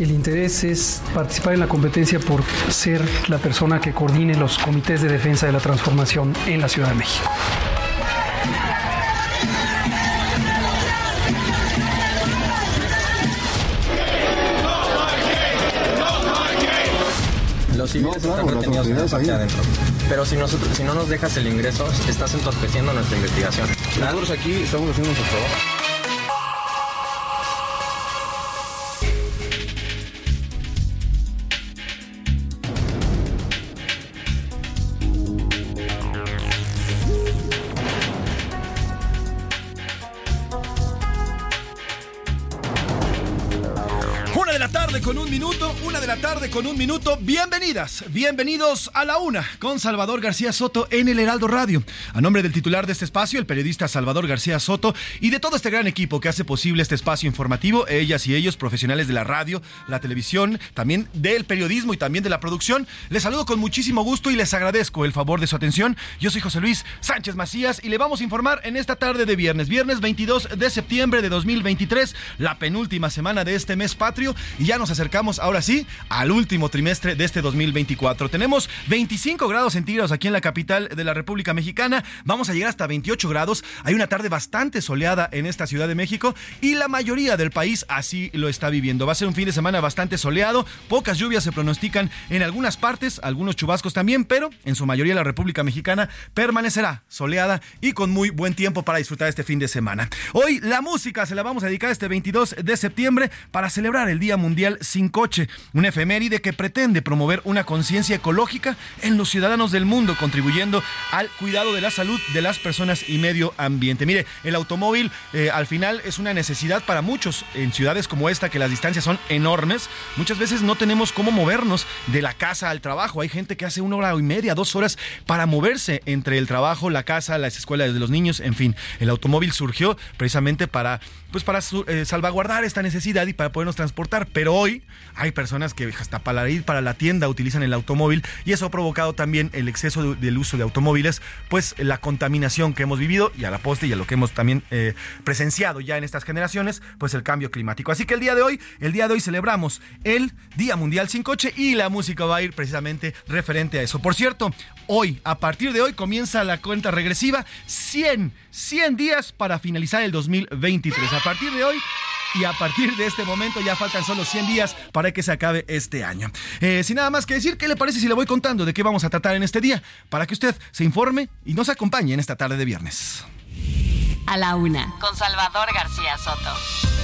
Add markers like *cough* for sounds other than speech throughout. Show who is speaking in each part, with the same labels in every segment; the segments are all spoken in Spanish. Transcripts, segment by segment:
Speaker 1: El interés es participar en la competencia por ser la persona que coordine los comités de defensa de la transformación en la Ciudad de México.
Speaker 2: Los civiles están retenidos hacia adentro. Pero si, nosotros, si no nos dejas el ingreso, estás entorpeciendo nuestra investigación.
Speaker 3: Nosotros aquí estamos haciendo nuestro trabajo.
Speaker 4: Con un minuto. Bienvenidas, bienvenidos a la una con Salvador García Soto en el Heraldo Radio. A nombre del titular de este espacio, el periodista Salvador García Soto, y de todo este gran equipo que hace posible este espacio informativo, ellas y ellos, profesionales de la radio, la televisión, también del periodismo y también de la producción, les saludo con muchísimo gusto y les agradezco el favor de su atención. Yo soy José Luis Sánchez Macías y le vamos a informar en esta tarde de viernes, viernes 22 de septiembre de 2023, la penúltima semana de este mes patrio y ya nos acercamos ahora sí al último trimestre de este 2024. Tenemos 25 grados centígrados aquí en la capital de la República Mexicana, vamos a llegar hasta 28 grados. Hay una tarde bastante soleada en esta Ciudad de México y la mayoría del país así lo está viviendo. Va a ser un fin de semana bastante soleado, pocas lluvias se pronostican en algunas partes, algunos chubascos también, pero en su mayoría la República Mexicana permanecerá soleada y con muy buen tiempo para disfrutar este fin de semana. Hoy la música se la vamos a dedicar este 22 de septiembre para celebrar el Día Mundial Sin Coche, una efeméride que pretende promover una conciencia ecológica en los ciudadanos del mundo, contribuyendo al cuidado de la salud de las personas y medio ambiente. Mire, el automóvil eh, al final es una necesidad para muchos en ciudades como esta, que las distancias son enormes. Muchas veces no tenemos cómo movernos de la casa al trabajo. Hay gente que hace una hora y media, dos horas para moverse entre el trabajo, la casa, las escuelas de los niños, en fin. El automóvil surgió precisamente para, pues para eh, salvaguardar esta necesidad y para podernos transportar. Pero hoy hay personas que hasta para ir para la tienda utilizan el automóvil y eso ha provocado también el exceso de- del uso de automóviles, pues la contaminación que hemos vivido y a la poste y a lo que hemos también eh, presenciado ya en estas generaciones, pues el cambio climático. Así que el día de hoy, el día de hoy celebramos el Día Mundial sin coche y la música va a ir precisamente referente a eso. Por cierto, hoy, a partir de hoy comienza la cuenta regresiva 100, 100 días para finalizar el 2023. A partir de hoy y a partir de este momento ya faltan solo 100 días para que se acabe este año. Eh, sin nada más que decir, ¿qué le parece si le voy contando de qué vamos a tratar en este día? Para que usted se informe y nos acompañe en esta tarde de viernes.
Speaker 5: A la Una con Salvador García Soto.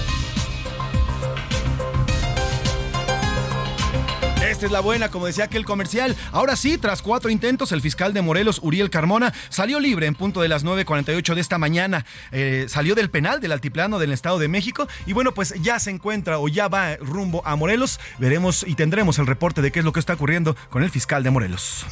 Speaker 4: Esta es la buena, como decía aquel comercial. Ahora sí, tras cuatro intentos, el fiscal de Morelos, Uriel Carmona, salió libre en punto de las 9.48 de esta mañana. Eh, salió del penal del altiplano del Estado de México y bueno, pues ya se encuentra o ya va rumbo a Morelos. Veremos y tendremos el reporte de qué es lo que está ocurriendo con el fiscal de Morelos.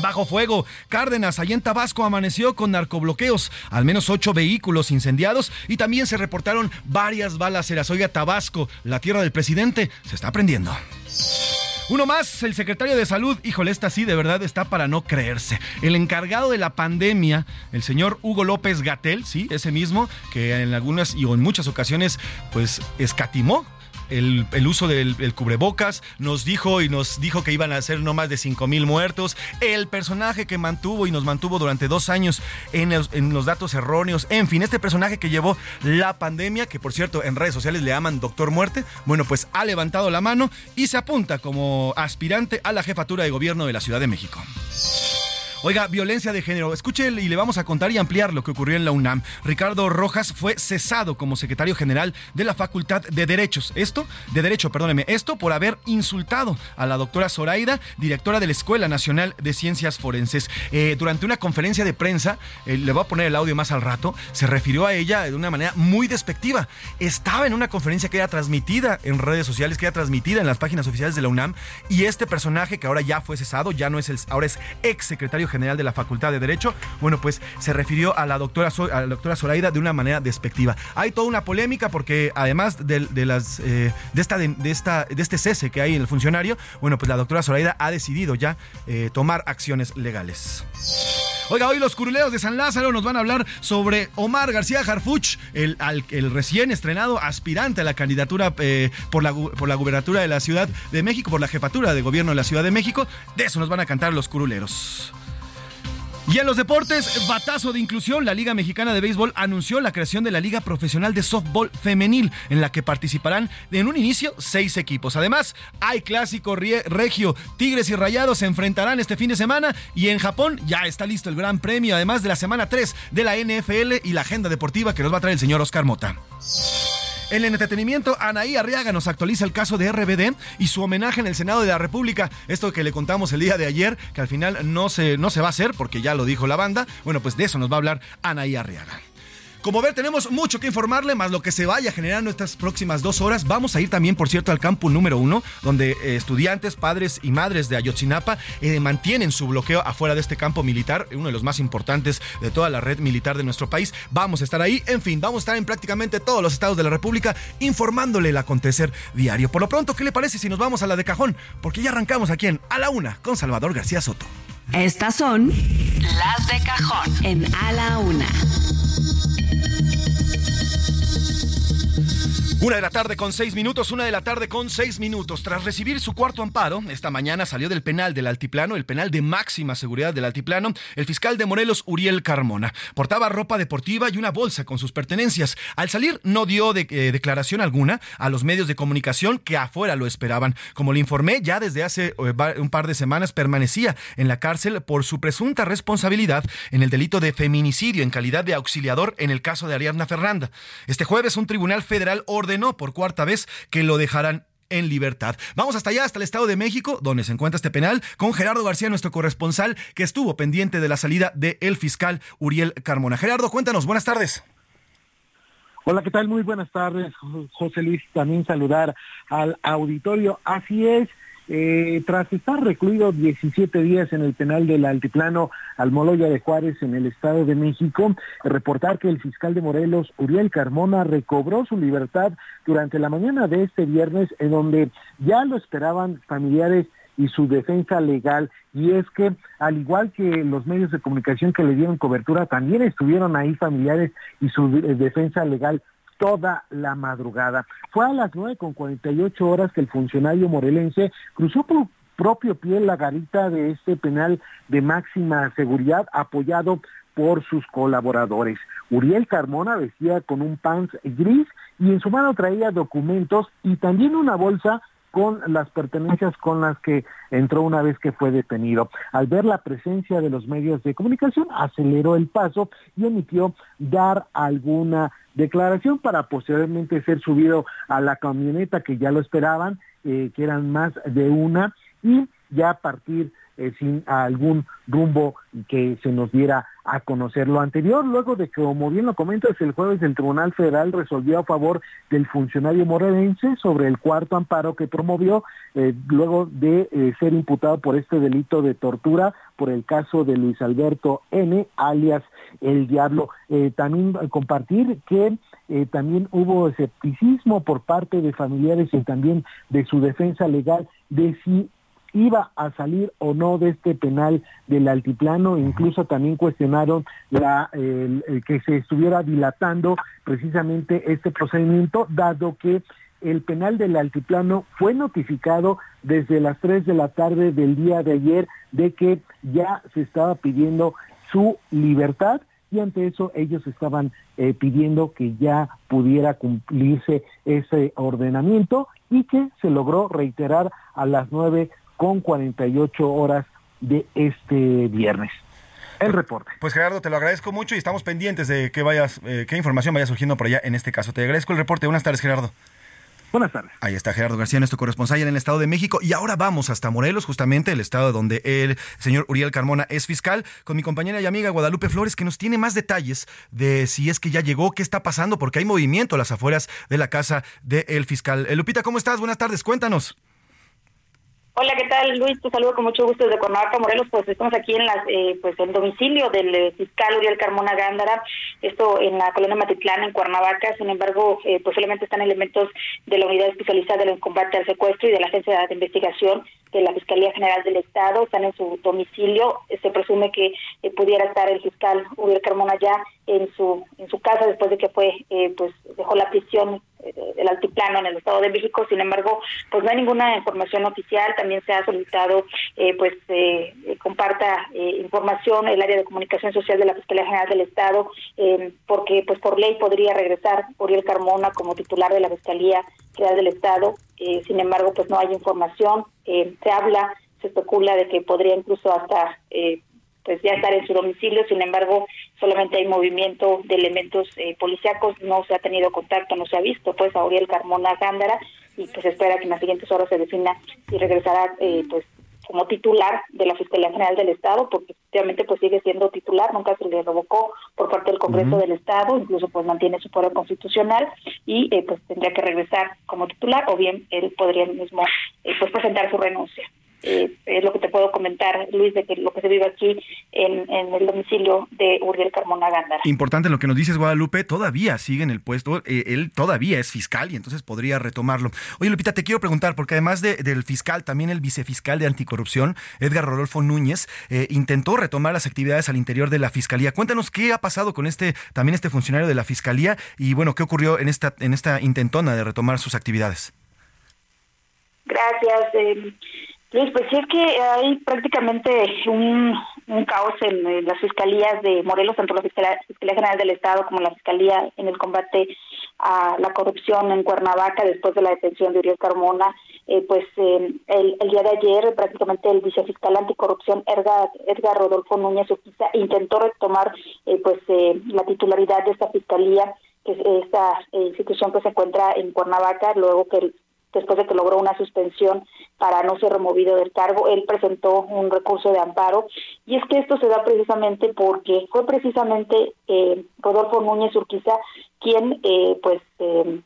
Speaker 4: Bajo fuego, Cárdenas, allá en Tabasco, amaneció con narcobloqueos, al menos ocho vehículos incendiados y también se reportaron varias balaceras. Oiga, Tabasco, la tierra del presidente, se está prendiendo. Uno más, el secretario de Salud, híjole, esta sí de verdad está para no creerse. El encargado de la pandemia, el señor Hugo López Gatel, sí, ese mismo, que en algunas y en muchas ocasiones, pues escatimó el, uso del cubrebocas, nos dijo y nos dijo que iban a ser no más de 5 mil muertos, el personaje que mantuvo y nos mantuvo durante dos años en, en los datos erróneos, en fin, este personaje que llevó la pandemia, que por cierto en redes sociales le llaman Doctor Muerte, bueno, pues ha levantado la mano y se apunta como aspirante a la jefatura de gobierno de la Ciudad de México. Oiga, violencia de género. Escuche y le vamos a contar y ampliar lo que ocurrió en la UNAM. Ricardo Rojas fue cesado como secretario general de la Facultad de Derechos. Esto, de Derecho, perdóneme, esto por haber insultado a la doctora Zoraida, directora de la Escuela Nacional de Ciencias Forenses. Eh, durante una conferencia de prensa, eh, le voy a poner el audio más al rato, se refirió a ella de una manera muy despectiva. Estaba en una conferencia que era transmitida en redes sociales, que era transmitida en las páginas oficiales de la UNAM, y este personaje que ahora ya fue cesado, ya no es el, ahora es ex secretario general de la Facultad de Derecho, bueno, pues se refirió a la doctora, Zoraida de una manera despectiva. Hay toda una polémica porque además de, las, eh, de, esta, de, esta, de este cese que hay en el funcionario, bueno, pues la doctora Zoraida ha decidido ya eh, tomar acciones legales. Oiga, hoy los curuleos de San Lázaro nos van a hablar sobre Omar García Harfuch, el, el recién estrenado aspirante a la candidatura eh, por, la, por la gubernatura de la Ciudad de México, por la jefatura de gobierno de la Ciudad de México. De eso nos van a cantar los curuleros. Y en los deportes, batazo de inclusión, la Liga Mexicana de Béisbol anunció la creación de la Liga Profesional de Softball Femenil, en la que participarán en un inicio seis equipos. Además, hay clásico regio, Tigres y Rayados se enfrentarán este fin de semana y en Japón ya está listo el Gran Premio, además de la semana 3 de la NFL y la agenda deportiva que nos va a traer el señor Oscar Mota. En el entretenimiento, Anaí Arriaga nos actualiza el caso de RBD y su homenaje en el Senado de la República. Esto que le contamos el día de ayer, que al final no se, no se va a hacer porque ya lo dijo la banda. Bueno, pues de eso nos va a hablar Anaí Arriaga. Como ver, tenemos mucho que informarle, más lo que se vaya generando estas próximas dos horas. Vamos a ir también, por cierto, al campo número uno, donde eh, estudiantes, padres y madres de Ayotzinapa eh, mantienen su bloqueo afuera de este campo militar, uno de los más importantes de toda la red militar de nuestro país. Vamos a estar ahí, en fin, vamos a estar en prácticamente todos los estados de la República informándole el acontecer diario. Por lo pronto, ¿qué le parece si nos vamos a la de cajón? Porque ya arrancamos aquí en A la Una con Salvador García Soto.
Speaker 5: Estas son las de cajón en A la Una.
Speaker 4: thank you Una de la tarde con seis minutos, una de la tarde con seis minutos. Tras recibir su cuarto amparo, esta mañana salió del penal del Altiplano, el penal de máxima seguridad del Altiplano, el fiscal de Morelos, Uriel Carmona. Portaba ropa deportiva y una bolsa con sus pertenencias. Al salir no dio eh, declaración alguna a los medios de comunicación que afuera lo esperaban. Como le informé, ya desde hace eh, un par de semanas permanecía en la cárcel por su presunta responsabilidad en el delito de feminicidio en calidad de auxiliador en el caso de Ariadna Fernanda. Este jueves un tribunal federal ordenó no por cuarta vez que lo dejarán en libertad. Vamos hasta allá, hasta el Estado de México, donde se encuentra este penal, con Gerardo García, nuestro corresponsal, que estuvo pendiente de la salida del fiscal Uriel Carmona. Gerardo, cuéntanos, buenas tardes.
Speaker 6: Hola, ¿qué tal? Muy buenas tardes, José Luis. También saludar al auditorio. Así es, eh, tras estar recluido 17 días en el penal del Altiplano Almoloya de Juárez en el Estado de México, reportar que el fiscal de Morelos, Uriel Carmona, recobró su libertad durante la mañana de este viernes, en donde ya lo esperaban familiares y su defensa legal. Y es que, al igual que los medios de comunicación que le dieron cobertura, también estuvieron ahí familiares y su defensa legal toda la madrugada. Fue a las nueve con ocho horas que el funcionario morelense cruzó por propio pie la garita de este penal de máxima seguridad apoyado por sus colaboradores. Uriel Carmona vestía con un pants gris y en su mano traía documentos y también una bolsa con las pertenencias con las que entró una vez que fue detenido. Al ver la presencia de los medios de comunicación, aceleró el paso y emitió dar alguna declaración para posteriormente ser subido a la camioneta que ya lo esperaban, eh, que eran más de una, y ya partir eh, sin algún rumbo que se nos diera a conocer lo anterior, luego de que, como bien lo comentas, el jueves el Tribunal Federal resolvió a favor del funcionario morelense sobre el cuarto amparo que promovió eh, luego de eh, ser imputado por este delito de tortura por el caso de Luis Alberto N, alias El Diablo. también compartir que también hubo escepticismo por parte de familiares y también de su defensa legal de si iba a salir o no de este penal del altiplano, incluso también cuestionaron la, que se estuviera dilatando precisamente este procedimiento, dado que el penal del altiplano fue notificado desde las 3 de la tarde del día de ayer de que ya se estaba pidiendo su libertad y ante eso ellos estaban eh, pidiendo que ya pudiera cumplirse ese ordenamiento y que se logró reiterar a las 9 con 48 horas de este viernes. El reporte.
Speaker 4: Pues Gerardo, te lo agradezco mucho y estamos pendientes de que vayas, eh, qué información vaya surgiendo por allá en este caso. Te agradezco el reporte. Buenas tardes, Gerardo.
Speaker 6: Buenas tardes.
Speaker 4: Ahí está Gerardo García, nuestro corresponsal en el Estado de México. Y ahora vamos hasta Morelos, justamente el estado donde el señor Uriel Carmona es fiscal, con mi compañera y amiga Guadalupe Flores, que nos tiene más detalles de si es que ya llegó, qué está pasando, porque hay movimiento a las afueras de la casa del fiscal. Eh, Lupita, ¿cómo estás? Buenas tardes, cuéntanos.
Speaker 7: Hola, ¿qué tal, Luis? Te saludo con mucho gusto desde Cuernavaca, Morelos. Pues estamos aquí en las, eh, pues el domicilio del eh, fiscal Uriel Carmona Gándara, esto en la colonia Matitlán, en Cuernavaca. Sin embargo, eh, pues están elementos de la unidad especializada en combate al secuestro y de la agencia de investigación de la Fiscalía General del Estado. Están en su domicilio. Se presume que pudiera estar el fiscal Uriel Carmona ya en su en su casa después de que fue, pues dejó la prisión del altiplano en el Estado de México. Sin embargo, pues no hay ninguna información oficial. También se ha solicitado, eh, pues, eh, comparta eh, información el área de comunicación social de la Fiscalía General del Estado, porque, pues, por ley podría regresar Uriel Carmona como titular de la Fiscalía General del Estado. sin embargo, pues no hay información. se habla, se especula de que podría incluso hasta pues ya estar en su domicilio, sin embargo, solamente hay movimiento de elementos eh, policíacos, no se ha tenido contacto, no se ha visto, pues, a Uriel Carmona Gándara, y pues espera que en las siguientes horas se defina si regresará, eh, pues, como titular de la Fiscalía General del Estado, porque efectivamente pues sigue siendo titular, nunca se le revocó por parte del Congreso del Estado, incluso pues mantiene su poder constitucional. Y eh, pues tendría que regresar como titular o bien él podría mismo eh, pues presentar su renuncia. Eh, es lo que te puedo comentar, Luis, de que lo que se vive aquí en, el domicilio de Uriel Carmona Gándara.
Speaker 4: Importante lo que nos dices, Guadalupe, todavía sigue en el puesto, eh, él todavía es fiscal y entonces podría retomarlo. Oye, Lupita, te quiero preguntar, porque además del fiscal, también el vicefiscal de anticorrupción, Edgar Rodolfo Núñez, eh, intentó retomar las actividades al interior de la fiscalía. Cuéntanos qué ha pasado con este, también este funcionario de la fiscalía y bueno, qué ocurrió en esta, en esta intentona de retomar sus actividades.
Speaker 7: Gracias. Luis, pues sí es que hay prácticamente un, caos en, las fiscalías de Morelos, tanto la Fiscalía, General del Estado como la Fiscalía en el combate a la corrupción en Cuernavaca después de la detención de Uriel Carmona. Eh, pues eh, el, día de ayer prácticamente el vicefiscal anticorrupción Edgar, Edgar Rodolfo Núñez Urquiza intentó retomar eh, pues la titularidad de esta fiscalía que es esta institución que se encuentra en Cuernavaca, luego que después de que logró una suspensión para no ser removido del cargo, él presentó un recurso de amparo. Y es que esto se da precisamente porque fue precisamente eh, Rodolfo Núñez Urquiza quien eh, pues eh,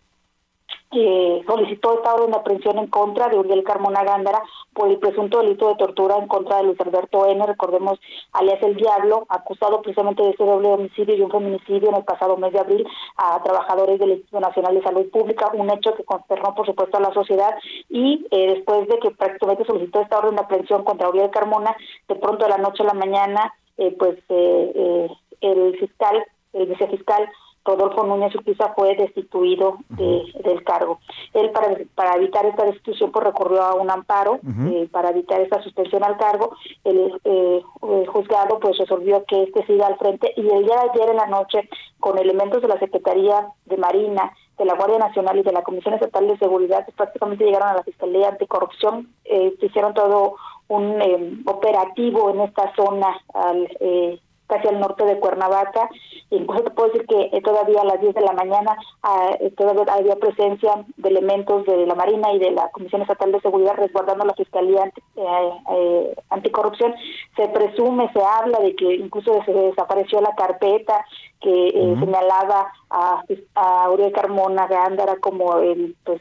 Speaker 7: eh, solicitó esta orden de aprehensión en contra de Uriel Carmona Gándara por el presunto delito de tortura en contra de Luis Alberto N., recordemos, alias El Diablo, acusado precisamente de ese doble homicidio y un feminicidio en el pasado mes de abril a trabajadores del Instituto Nacional de Salud Pública, un hecho que consternó, por supuesto, a la sociedad y eh, después de que prácticamente solicitó esta orden de aprehensión contra Uriel Carmona, de pronto de la noche a la mañana, eh, pues eh, el fiscal, el vicefiscal, Rodolfo Núñez Urquiza fue destituido del cargo. Él para, para evitar esta destitución pues recurrió a un amparo eh, para evitar esta suspensión al cargo. El, eh, juzgado pues resolvió que este siga al frente y el día de ayer en la noche con elementos de la Secretaría de Marina, de la Guardia Nacional y de la Comisión Estatal de Seguridad pues, prácticamente llegaron a la Fiscalía Anticorrupción, eh, hicieron todo un eh, operativo en esta zona al eh, casi al norte de Cuernavaca. Incluso te puedo decir que eh, todavía a las 10 de la mañana ah, eh, todavía había presencia de elementos de la Marina y de la Comisión Estatal de Seguridad resguardando la Fiscalía eh, Anticorrupción. Se presume, se habla de que incluso se desapareció la carpeta que señalaba a, a Uriel Carmona Gándara como el, pues,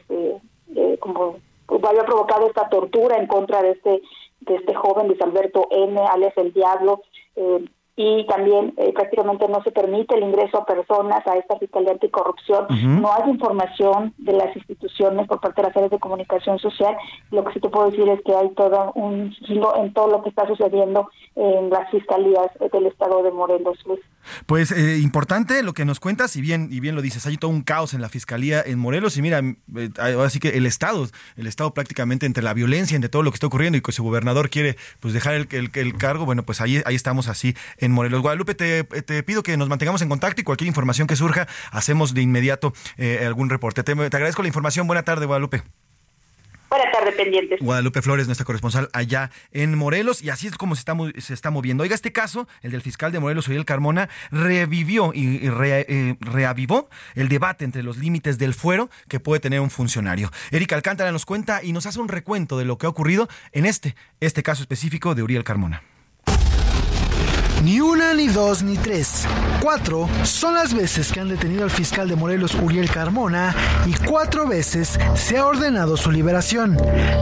Speaker 7: como había provocado esta tortura en contra de este de este joven Luis Alberto N, alias el Diablo, y también eh, prácticamente no se permite el ingreso a personas a esta Fiscalía Anticorrupción. No hay información de las instituciones por parte de las áreas de comunicación social. Lo que sí te puedo decir es que hay todo un sigilo en todo lo que está sucediendo en las fiscalías del estado de Morelos, Luis.
Speaker 4: Pues eh, importante lo que nos cuentas, y bien, y bien lo dices, hay todo un caos en la fiscalía en Morelos, y mira, eh, ahora sí que el Estado, el Estado prácticamente entre la violencia, entre todo lo que está ocurriendo y que su gobernador quiere pues dejar el, el, cargo, bueno, pues ahí, ahí estamos así en Morelos. Guadalupe, te, te, pido que nos mantengamos en contacto y cualquier información que surja, hacemos de inmediato eh, algún reporte. te agradezco la información. Buena tarde, Guadalupe.
Speaker 7: Buenas tardes, pendientes.
Speaker 4: Guadalupe Flores, nuestra corresponsal allá en Morelos, y así es como se está, se está moviendo. Oiga, este caso, el del fiscal de Morelos, Uriel Carmona, revivió y, eh, reavivó el debate entre los límites del fuero que puede tener un funcionario. Erika Alcántara nos cuenta y nos hace un recuento de lo que ha ocurrido en este, este caso específico de Uriel Carmona.
Speaker 8: Ni una, ni dos, ni tres. Cuatro son las veces que han detenido al fiscal de Morelos Uriel Carmona y cuatro veces se ha ordenado su liberación.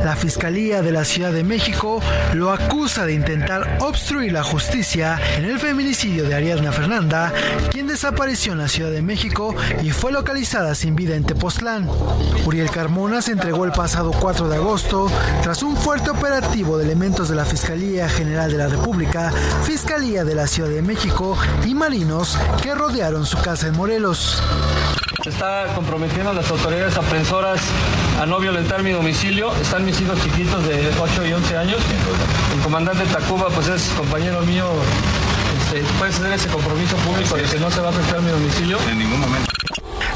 Speaker 8: La Fiscalía de la Ciudad de México lo acusa de intentar obstruir la justicia en el feminicidio de Ariadna Fernanda, quien desapareció en la Ciudad de México y fue localizada sin vida en Tepoztlán. Uriel Carmona se entregó el pasado 4 de agosto tras un fuerte operativo de elementos de la Fiscalía General de la República, Fiscalía de la Ciudad de México y marinos que rodearon su casa en Morelos.
Speaker 9: Se está comprometiendo a las autoridades aprensoras a no violentar mi domicilio. Están mis hijos chiquitos de 8 y 11 años. El comandante Tacuba pues es compañero mío. Este, puede tener ese compromiso público de que no se va a afectar mi domicilio.
Speaker 10: En ningún momento.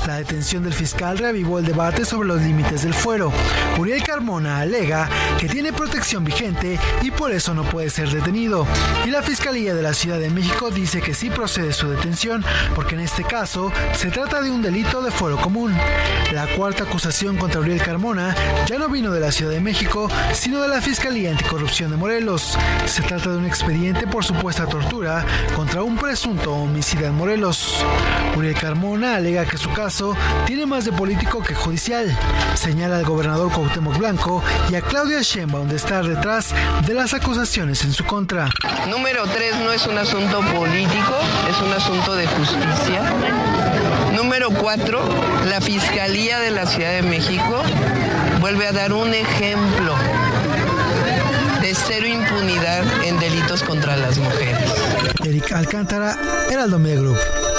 Speaker 8: La detención del fiscal reavivó el debate sobre los límites del fuero. Uriel Carmona alega que tiene protección vigente y por eso no puede ser detenido. Y la Fiscalía de la Ciudad de México dice que sí procede su detención porque en este caso se trata de un delito de fuero común. La cuarta acusación contra Uriel Carmona ya no vino de la Ciudad de México, sino de la Fiscalía Anticorrupción de Morelos. Se trata de un expediente por supuesta tortura contra un presunto homicida en Morelos. Uriel Carmona alega que su caso tiene más de político que judicial. Señala al gobernador Cuauhtémoc Blanco y a Claudia Sheinbaum de estar detrás de las acusaciones en su contra.
Speaker 11: Número 3 no es un asunto político, es un asunto de justicia. Número 4, la Fiscalía de la Ciudad de México vuelve a dar un ejemplo de cero impunidad en delitos contra las mujeres.
Speaker 8: Eric Alcántara, Heraldo Media Group.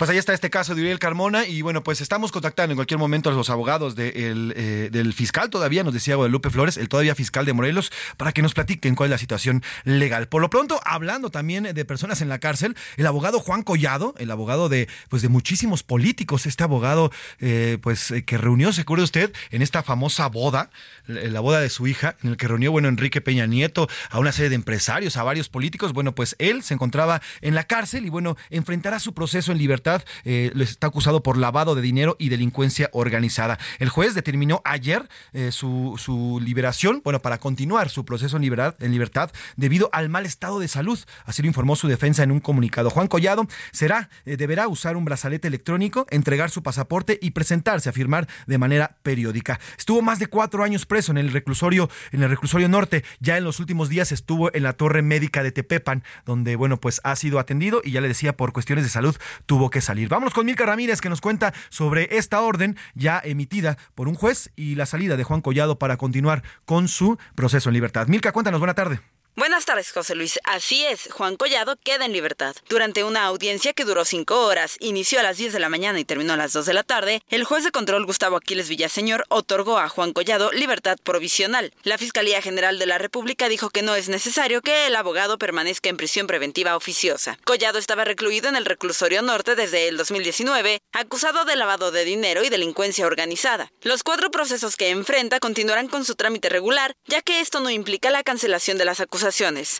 Speaker 4: Pues ahí está este caso de Uriel Carmona y bueno, pues estamos contactando en cualquier momento a los abogados eh, del fiscal todavía, nos decía Guadalupe Flores, el todavía fiscal de Morelos, para que nos platiquen cuál es la situación legal. Por lo pronto, hablando también de personas en la cárcel, el abogado Juan Collado, el abogado de pues de muchísimos políticos, este abogado eh, pues eh, que reunió, se acuerda usted, en esta famosa boda, la boda de su hija, en el que reunió, bueno, Enrique Peña Nieto, a una serie de empresarios, a varios políticos, bueno, pues él se encontraba en la cárcel y bueno, enfrentará su proceso en libertad eh, les está acusado por lavado de dinero y delincuencia organizada. El juez determinó ayer eh, su, su, liberación, bueno, para continuar su proceso en libertad, en libertad debido al mal estado de salud. Así lo informó su defensa en un comunicado. Juan Collado será, eh, deberá usar un brazalete electrónico, entregar su pasaporte y presentarse a firmar de manera periódica. Estuvo más de cuatro años preso en el reclusorio, en el reclusorio norte. Ya en los últimos días estuvo en la torre médica de Tepepan, donde, bueno, pues ha sido atendido y ya le decía por cuestiones de salud tuvo que salir. Vámonos con Milka Ramírez que nos cuenta sobre esta orden ya emitida por un juez y la salida de Juan Collado para continuar con su proceso en libertad. Milka, cuéntanos, buena tarde.
Speaker 12: Buenas tardes, José Luis. Así es, Juan Collado queda en libertad. Durante una audiencia que duró cinco horas, inició a las 10 de la mañana y terminó a las 2 de la tarde, el juez de control Gustavo Aquiles Villaseñor otorgó a Juan Collado libertad provisional. La Fiscalía General de la República dijo que no es necesario que el abogado permanezca en prisión preventiva oficiosa. Collado estaba recluido en el reclusorio norte desde el 2019, acusado de lavado de dinero y delincuencia organizada. Los cuatro procesos que enfrenta continuarán con su trámite regular, ya que esto no implica la cancelación de las acusaciones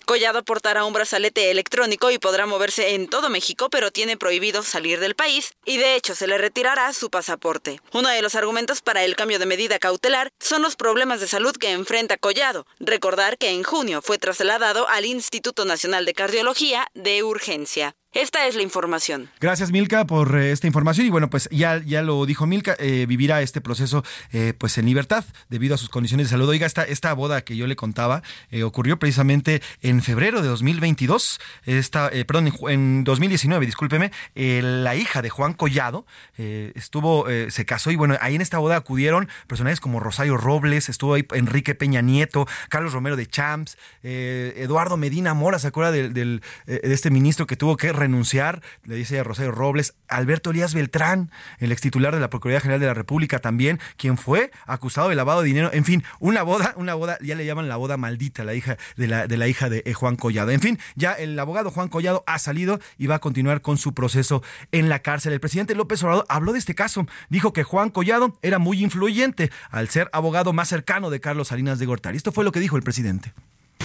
Speaker 12: Collado portará un brazalete electrónico y podrá moverse en todo México, pero tiene prohibido salir del país y de hecho se le retirará su pasaporte. Uno de los argumentos para el cambio de medida cautelar son los problemas de salud que enfrenta Collado. Recordar que en junio fue trasladado al Instituto Nacional de Cardiología de urgencia.
Speaker 13: Esta es la información.
Speaker 4: Gracias Milka por eh, esta información y bueno pues ya, ya lo dijo Milka, eh, vivirá este proceso eh, pues en libertad debido a sus condiciones de salud. Oiga, esta, esta boda que yo le contaba ocurrió precisamente en febrero de 2022, esta, perdón, en 2019, discúlpeme, la hija de Juan Collado estuvo, se casó y bueno, ahí en esta boda acudieron personajes como Rosario Robles, estuvo ahí Enrique Peña Nieto, Carlos Romero de Champs, Eduardo Medina Mora, ¿se acuerda del, de este ministro que tuvo que renunciar, le dice Rosario Robles, Alberto Elías Beltrán, el ex titular de la Procuraduría General de la República también, quien fue acusado de lavado de dinero, en fin, una boda, una boda, ya le llaman la boda maldita, la hija de la, de la hija de eh, Juan Collado. En fin, ya el abogado Juan Collado ha salido y va a continuar con su proceso en la cárcel. El presidente López Obrador habló de este caso, dijo que Juan Collado era muy influyente al ser abogado más cercano de Carlos Salinas de Gortari. Esto fue lo que dijo el presidente.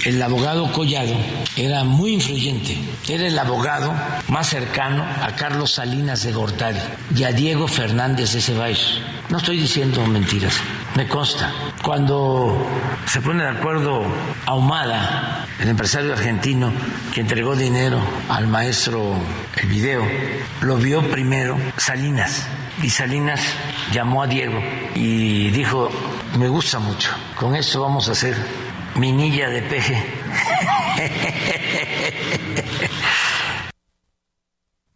Speaker 14: El abogado Collado era muy influyente, era el abogado más cercano a Carlos Salinas de Gortari y a Diego Fernández de Ceballos. No estoy diciendo mentiras, me consta. Cuando se pone de acuerdo Ahumada, el empresario argentino que entregó dinero al maestro el video, lo vio primero Salinas y Salinas llamó a Diego y dijo, me gusta mucho, con esto vamos a hacer minilla de peje. *laughs*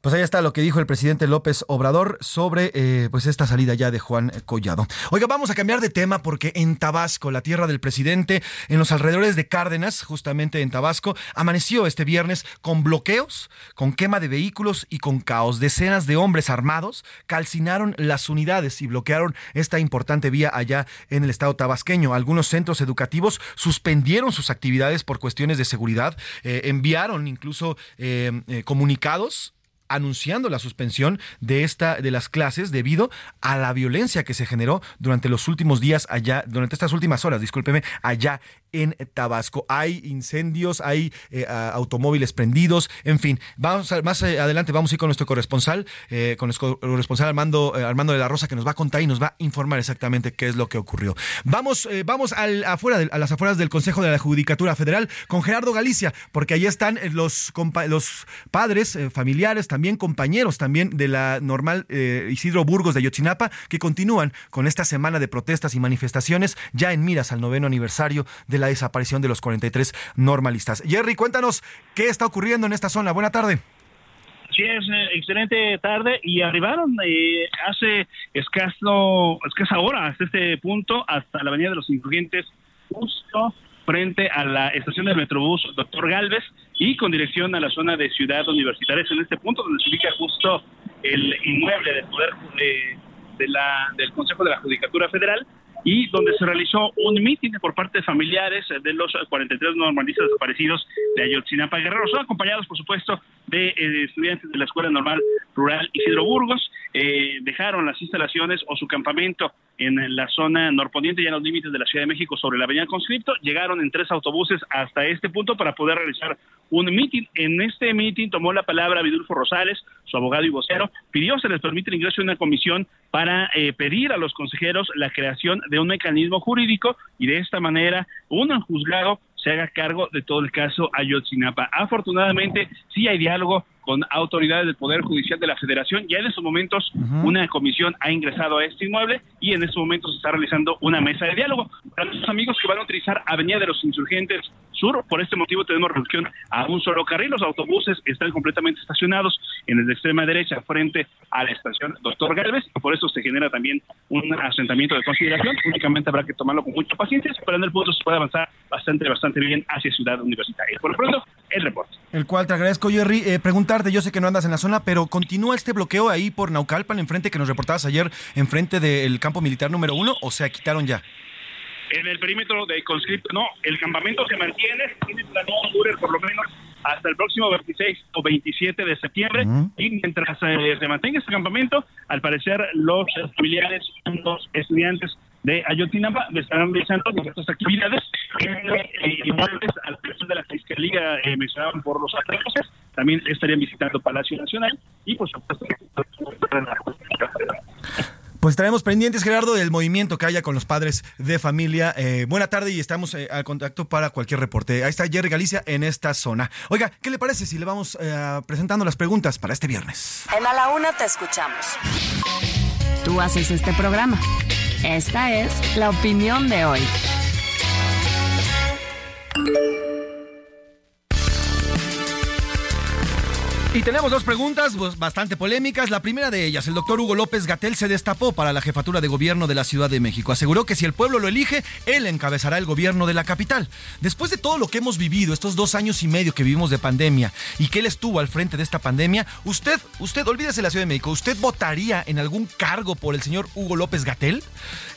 Speaker 4: Pues ahí está lo que dijo el presidente López Obrador sobre eh, pues esta salida ya de Juan Collado. Oiga, vamos a cambiar de tema porque en Tabasco, la tierra del presidente, en los alrededores de Cárdenas, justamente en Tabasco, amaneció este viernes con bloqueos, con quema de vehículos y con caos. Decenas de hombres armados calcinaron las unidades y bloquearon esta importante vía allá en el estado tabasqueño. Algunos centros educativos suspendieron sus actividades por cuestiones de seguridad, eh, enviaron incluso eh, comunicados anunciando la suspensión de esta de las clases debido a la violencia que se generó durante los últimos días allá, durante estas últimas horas, discúlpeme, allá en Tabasco. Hay incendios, hay eh, automóviles prendidos, en fin. Vamos más eh, adelante vamos a ir con nuestro corresponsal, eh, con nuestro corresponsal Armando, Armando de la Rosa, que nos va a contar y nos va a informar exactamente qué es lo que ocurrió. Vamos, vamos al, afuera a las afueras del Consejo de la Judicatura Federal con Gerardo Galicia, porque allí están los, los padres, familiares, también compañeros también de la normal Isidro Burgos de Yotzinapa, que continúan con esta semana de protestas y manifestaciones ya en miras al noveno aniversario de la desaparición de los 43 normalistas. Jerry, cuéntanos qué está ocurriendo en esta zona. Buena tarde.
Speaker 15: Sí, es eh, excelente tarde y arribaron eh, hace escaso, escasa hora hasta este punto, hasta la Avenida de los Insurgentes, justo frente a la estación del Metrobús Doctor Galvez y con dirección a la zona de Ciudad Universitaria. Es en este punto donde se ubica justo el inmueble del Poder eh, de la, del Consejo de la Judicatura Federal y donde se realizó un mitin por parte de familiares de los 43 normalistas desaparecidos de Ayotzinapa Guerrero. Son acompañados, por supuesto, de eh, estudiantes de la Escuela Normal Rural Isidro Burgos. Eh, dejaron las instalaciones o su campamento en la zona norponiente, ya en los límites de la Ciudad de México, sobre la Avenida Conscripto. Llegaron en tres autobuses hasta este punto para poder realizar un mitin. En este mitin tomó la palabra Vidulfo Rosales, su abogado y vocero, pidió se les permite el ingreso de una comisión para eh, pedir a los consejeros la creación de un mecanismo jurídico y de esta manera un juzgado se haga cargo de todo el caso Ayotzinapa. Afortunadamente, sí hay diálogo con autoridades del Poder Judicial de la Federación. Ya en estos momentos una comisión ha ingresado a este inmueble y en estos momentos se está realizando una mesa de diálogo. Para los amigos que van a utilizar Avenida de los Insurgentes Sur, por este motivo tenemos reducción a un solo carril. Los autobuses están completamente estacionados en el extrema derecha frente a la estación Doctor Galvez y por eso se genera también un asentamiento de consideración. Únicamente habrá que tomarlo con mucha paciencia, pero en el punto se puede avanzar bastante, bastante bien hacia Ciudad Universitaria. Por lo pronto, el reporte.
Speaker 4: El cual te agradezco, Jerry. Eh, preguntarte, yo sé que no andas en la zona, pero continúa este bloqueo ahí por Naucalpan, enfrente que nos reportabas ayer, enfrente del campo militar número uno, o se quitaron ya?
Speaker 15: En el perímetro de conscripto, no, el campamento se mantiene, tiene planeado durar por lo menos hasta el próximo 26 o 27 de septiembre y mientras eh, se mantenga este campamento, al parecer los familiares, los estudiantes de Ayotzinapa estarán realizando estas actividades eh, inmuebles al precio de la Fiscalía eh, mencionaban por los atrasos, también estarían visitando Palacio Nacional y por supuesto
Speaker 4: Pues estaremos pendientes, Gerardo, del movimiento que haya con los padres de familia. Eh, buena tarde y estamos eh, al contacto para cualquier reporte. Ahí está Jerry Galicia en esta zona. Oiga, ¿qué le parece si le vamos eh, presentando las preguntas para este viernes?
Speaker 16: En A la Una te escuchamos.
Speaker 5: Tú haces este programa. Esta es la opinión de hoy.
Speaker 4: Y tenemos dos preguntas pues, bastante polémicas. La primera de ellas, el doctor Hugo López Gatel se destapó para la jefatura de gobierno de la Ciudad de México. Aseguró que si el pueblo lo elige, él encabezará el gobierno de la capital. Después de todo lo que hemos vivido, estos dos años y medio que vivimos de pandemia y que él estuvo al frente de esta pandemia, usted, usted, olvídese la Ciudad de México, ¿usted votaría en algún cargo por el señor Hugo López Gatel?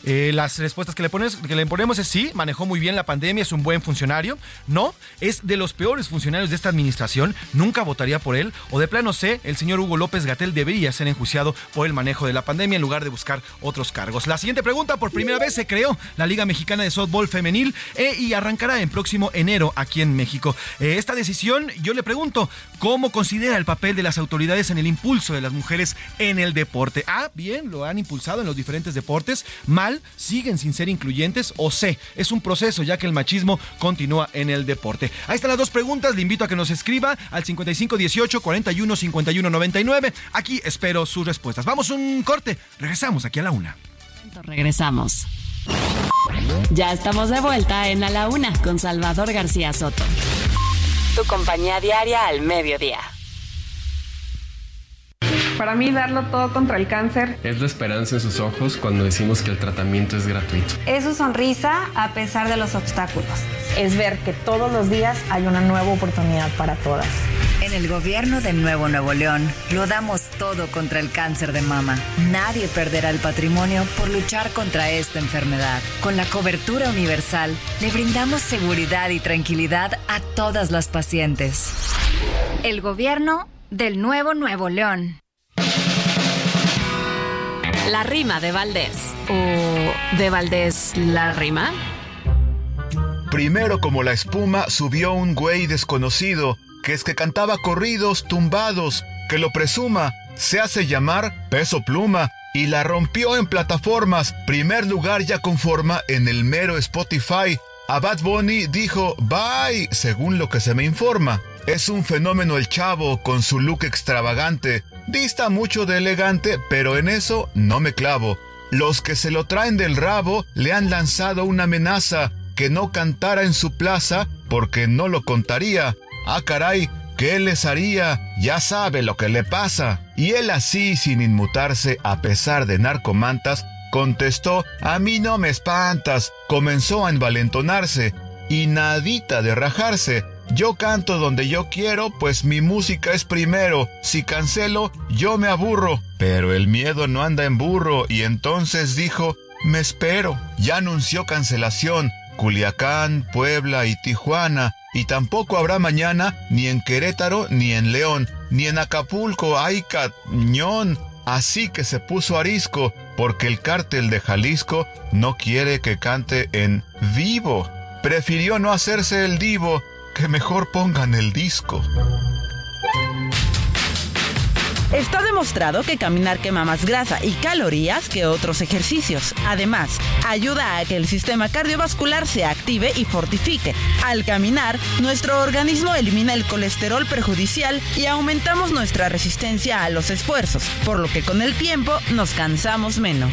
Speaker 4: Eh, las respuestas que le, pones, que le ponemos es sí, manejó muy bien la pandemia, es un buen funcionario. No, es de los peores funcionarios de esta administración, nunca votaría por él o de plano C, el señor Hugo López Gatel debería ser enjuiciado por el manejo de la pandemia en lugar de buscar otros cargos. La siguiente pregunta, por primera vez se creó la Liga Mexicana de Softball Femenil eh, y arrancará en próximo enero aquí en México. Eh, esta decisión, yo le pregunto, ¿cómo considera el papel de las autoridades en el impulso de las mujeres en el deporte? A, bien, lo han impulsado en los diferentes deportes. Mal, siguen sin ser incluyentes. O C, es un proceso ya que el machismo continúa en el deporte. Ahí están las dos preguntas. Le invito a que nos escriba al 5518 41 5199. Aquí espero sus respuestas. Vamos un corte. Regresamos aquí a la una.
Speaker 5: Regresamos. Ya estamos de vuelta en A la Una con Salvador García Soto.
Speaker 16: Tu compañía diaria al mediodía.
Speaker 17: Para mí, darlo todo contra el cáncer.
Speaker 18: Es la esperanza en sus ojos cuando decimos que el tratamiento es gratuito.
Speaker 19: Es su sonrisa a pesar de los obstáculos.
Speaker 20: Es ver que todos los días hay una nueva oportunidad para todas.
Speaker 21: En el gobierno de Nuevo Nuevo León lo damos todo contra el cáncer de mama. Nadie perderá el patrimonio por luchar contra esta enfermedad. Con la cobertura universal le brindamos seguridad y tranquilidad a todas las pacientes.
Speaker 22: El gobierno del Nuevo Nuevo León.
Speaker 5: La rima de Valdés. ¿O de Valdés la rima?
Speaker 23: Primero como la espuma subió un güey desconocido, que es que cantaba corridos tumbados, que lo presuma, se hace llamar peso pluma, y la rompió en plataformas, primer lugar ya conforma en el mero Spotify. A Bad Bunny dijo bye, según lo que se me informa. Es un fenómeno el chavo con su look extravagante. Dista mucho de elegante, pero en eso no me clavo. Los que se lo traen del rabo le han lanzado una amenaza que no cantara en su plaza porque no lo contaría. Ah, caray, ¿qué les haría? Ya sabe lo que le pasa. Y él así, sin inmutarse, a pesar de narcomantas, contestó, a mí no me espantas. Comenzó a envalentonarse y nadita de rajarse. Yo canto donde yo quiero, pues mi música es primero. Si cancelo, yo me aburro. Pero el miedo no anda en burro y entonces dijo, me espero. Ya anunció cancelación. Culiacán, Puebla y Tijuana. Y tampoco habrá mañana ni en Querétaro ni en León, ni en Acapulco, Ayca, Ñón. Así que se puso arisco, porque el cártel de Jalisco no quiere que cante en vivo. Prefirió no hacerse el divo que mejor pongan el disco.
Speaker 12: Está demostrado que caminar quema más grasa y calorías que otros ejercicios. Además, ayuda a que el sistema cardiovascular se active y fortifique. Al caminar, nuestro organismo elimina el colesterol perjudicial y aumentamos nuestra resistencia a los esfuerzos, por lo que con el tiempo nos cansamos menos.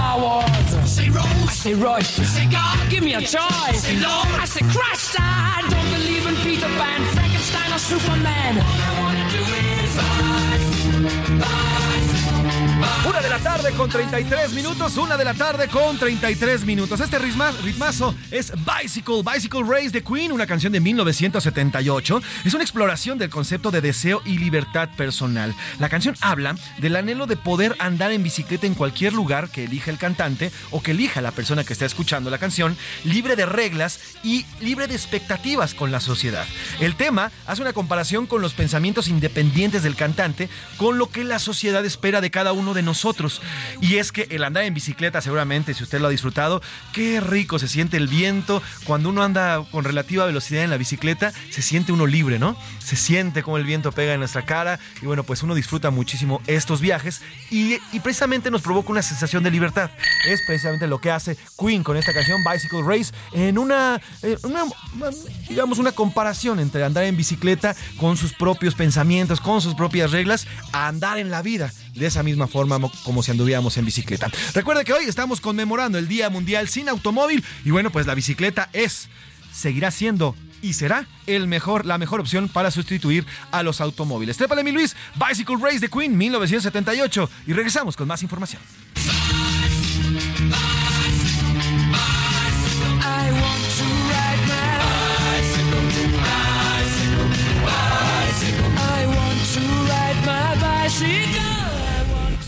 Speaker 24: Star Wars. Say Rose, I say Royce. You say God, give me a choice. I Say Lord, I say Christ. I don't believe in Peter Pan, Frankenstein, or Superman. All I wanna do is rise, rise.
Speaker 4: Una de la tarde con 33 minutos, una de la tarde con 33 minutos. Este ritma- ritmazo es Bicycle, Bicycle Race de Queen, una canción de 1978. Es una exploración del concepto de deseo y libertad personal. La canción habla del anhelo de poder andar en bicicleta en cualquier lugar que elija el cantante o que elija la persona que está escuchando la canción, libre de reglas y libre de expectativas con la sociedad. El tema hace una comparación con los pensamientos independientes del cantante con lo que la sociedad espera de cada uno de nosotros. Y es que el andar en bicicleta, seguramente, si usted lo ha disfrutado, qué rico se siente el viento. Cuando uno anda con relativa velocidad en la bicicleta, se siente uno libre, ¿no? Se siente como el viento pega en nuestra cara. Y bueno, pues uno disfruta muchísimo estos viajes y, precisamente nos provoca una sensación de libertad. Es precisamente lo que hace Queen con esta canción Bicycle Race en una, eh, una, digamos, una comparación entre andar en bicicleta con sus propios pensamientos, con sus propias reglas, a andar en la vida de esa misma forma mo- como si anduviéramos en bicicleta. Recuerde que hoy estamos conmemorando el Día Mundial sin Automóvil y bueno, pues la bicicleta es, seguirá siendo y será el mejor, la mejor opción para sustituir a los automóviles. Trépale mi Luis, Bicycle Race de Queen 1978 y regresamos con más información.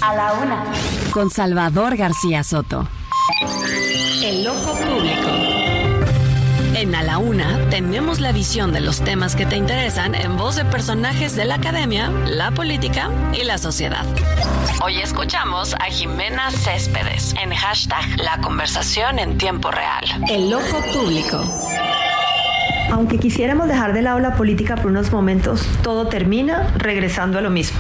Speaker 5: A la una. Con Salvador García Soto. El ojo público. En A la Una tenemos la visión de los temas que te interesan en voz de personajes de la academia, la política y la sociedad. Hoy escuchamos a Jimena Céspedes en hashtag La conversación en tiempo real. El ojo público.
Speaker 25: Aunque quisiéramos dejar de lado la política por unos momentos, todo termina regresando a lo mismo.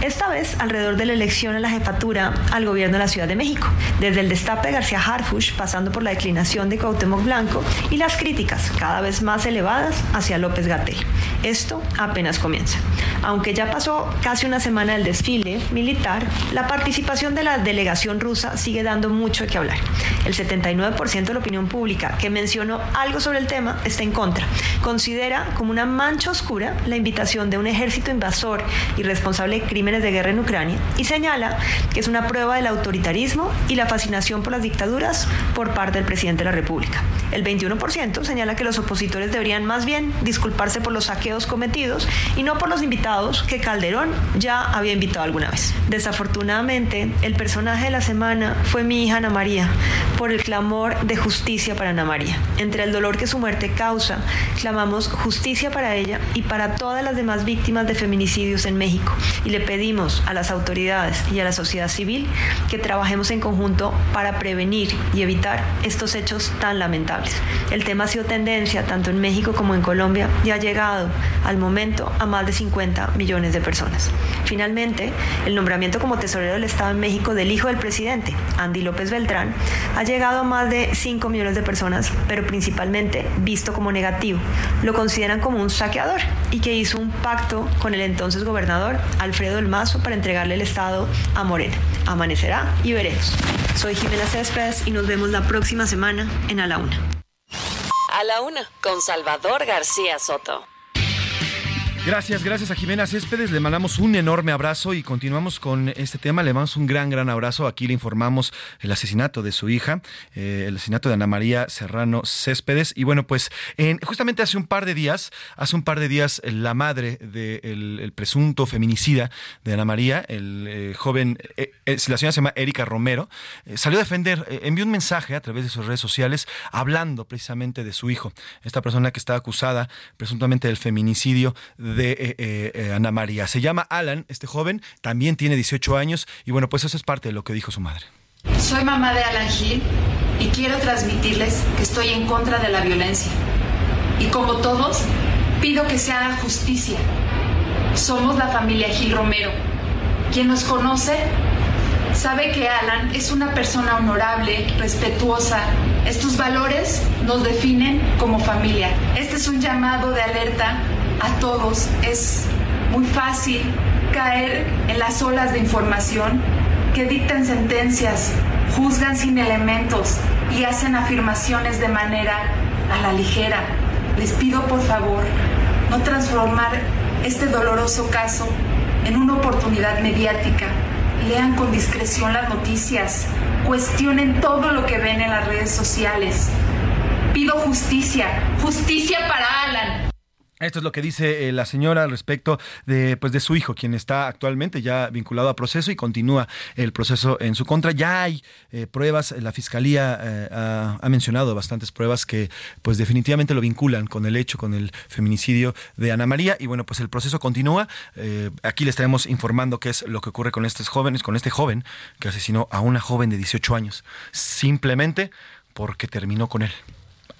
Speaker 25: Esta vez alrededor de la elección a la jefatura al gobierno de la Ciudad de México, desde el destape de García Harfuch, pasando por la declinación de Cuauhtémoc Blanco y las críticas cada vez más elevadas hacia López Gatell. Esto apenas comienza. Aunque ya pasó casi una semana del desfile militar, la participación de la delegación rusa sigue dando mucho qué hablar. El 79% de la opinión pública que mencionó algo sobre el tema está en contra. Considera como una mancha oscura la invitación de un ejército invasor y responsable de crímenes de guerra en Ucrania y señala que es una prueba del autoritarismo y la fascinación por las dictaduras por parte del presidente de la República. El 21% señala que los opositores deberían más bien disculparse por los saqueos cometidos y no por los invitados que Calderón ya había invitado alguna vez. Desafortunadamente, el personaje de la semana fue mi hija Ana María, por el clamor de justicia para Ana María. Entre el dolor que su muerte causa, clamamos justicia para ella y para todas las demás víctimas de feminicidios en México. Y le pedimos a las autoridades y a la sociedad civil que trabajemos en conjunto para prevenir y evitar estos hechos tan lamentables. El tema ha sido tendencia tanto en México como en Colombia y ha llegado al momento a más de 50 millones de personas. Finalmente, el nombramiento como tesorero del Estado en México del hijo del presidente, Andy López Beltrán, ha llegado a más de 5 millones de personas, pero principalmente visto como negativo. Lo consideran como un saqueador y que hizo un pacto con el entonces gobernador Alfredo del Mazo para entregarle el Estado a Morena. Amanecerá y veremos. Soy Jimena Céspedes y nos vemos la próxima semana en A la Una.
Speaker 5: A la Una. Con Salvador García Soto.
Speaker 4: Gracias, gracias a Jimena Céspedes. Le mandamos un enorme abrazo y continuamos con este tema. Le mandamos un gran, gran abrazo. Aquí le informamos el asesinato de su hija, eh, el asesinato de Ana María Serrano Céspedes. Y bueno, pues en, justamente hace un par de días, hace un par de días, la madre del el presunto feminicida de Ana María, el eh, joven, eh, eh, la señora se llama Erika Romero, salió a defender, envió un mensaje a través de sus redes sociales hablando precisamente de su hijo, esta persona que está acusada presuntamente del feminicidio de eh, eh, eh, Ana María. Se llama Alan, este joven, también tiene 18 años y bueno, pues eso es parte de lo que dijo su madre.
Speaker 26: Soy mamá de Alan Gil y quiero transmitirles que estoy en contra de la violencia. Y como todos, pido que se haga justicia. Somos la familia Gil Romero. Quien nos conoce sabe que Alan es una persona honorable, respetuosa. Estos valores nos definen como familia. Este es un llamado de alerta a todos. Es muy fácil caer en las olas de información que dictan sentencias, juzgan sin elementos y hacen afirmaciones de manera a la ligera. Les pido por favor no transformar este doloroso caso en una oportunidad mediática. lean con discreción las noticias, cuestionen todo lo que ven en las redes sociales. Pido justicia, justicia para Alan.
Speaker 4: Esto es lo que dice eh, la señora al respecto de, pues, de su hijo, quien está actualmente ya vinculado a proceso y continúa el proceso en su contra. Ya hay eh, pruebas, la fiscalía eh, ha, mencionado bastantes pruebas que pues definitivamente lo vinculan con el hecho, con el feminicidio de Ana María. Y bueno, pues el proceso continúa. aquí le estaremos informando qué es lo que ocurre con estos jóvenes, con este joven que asesinó a una joven de 18 años, simplemente porque terminó con él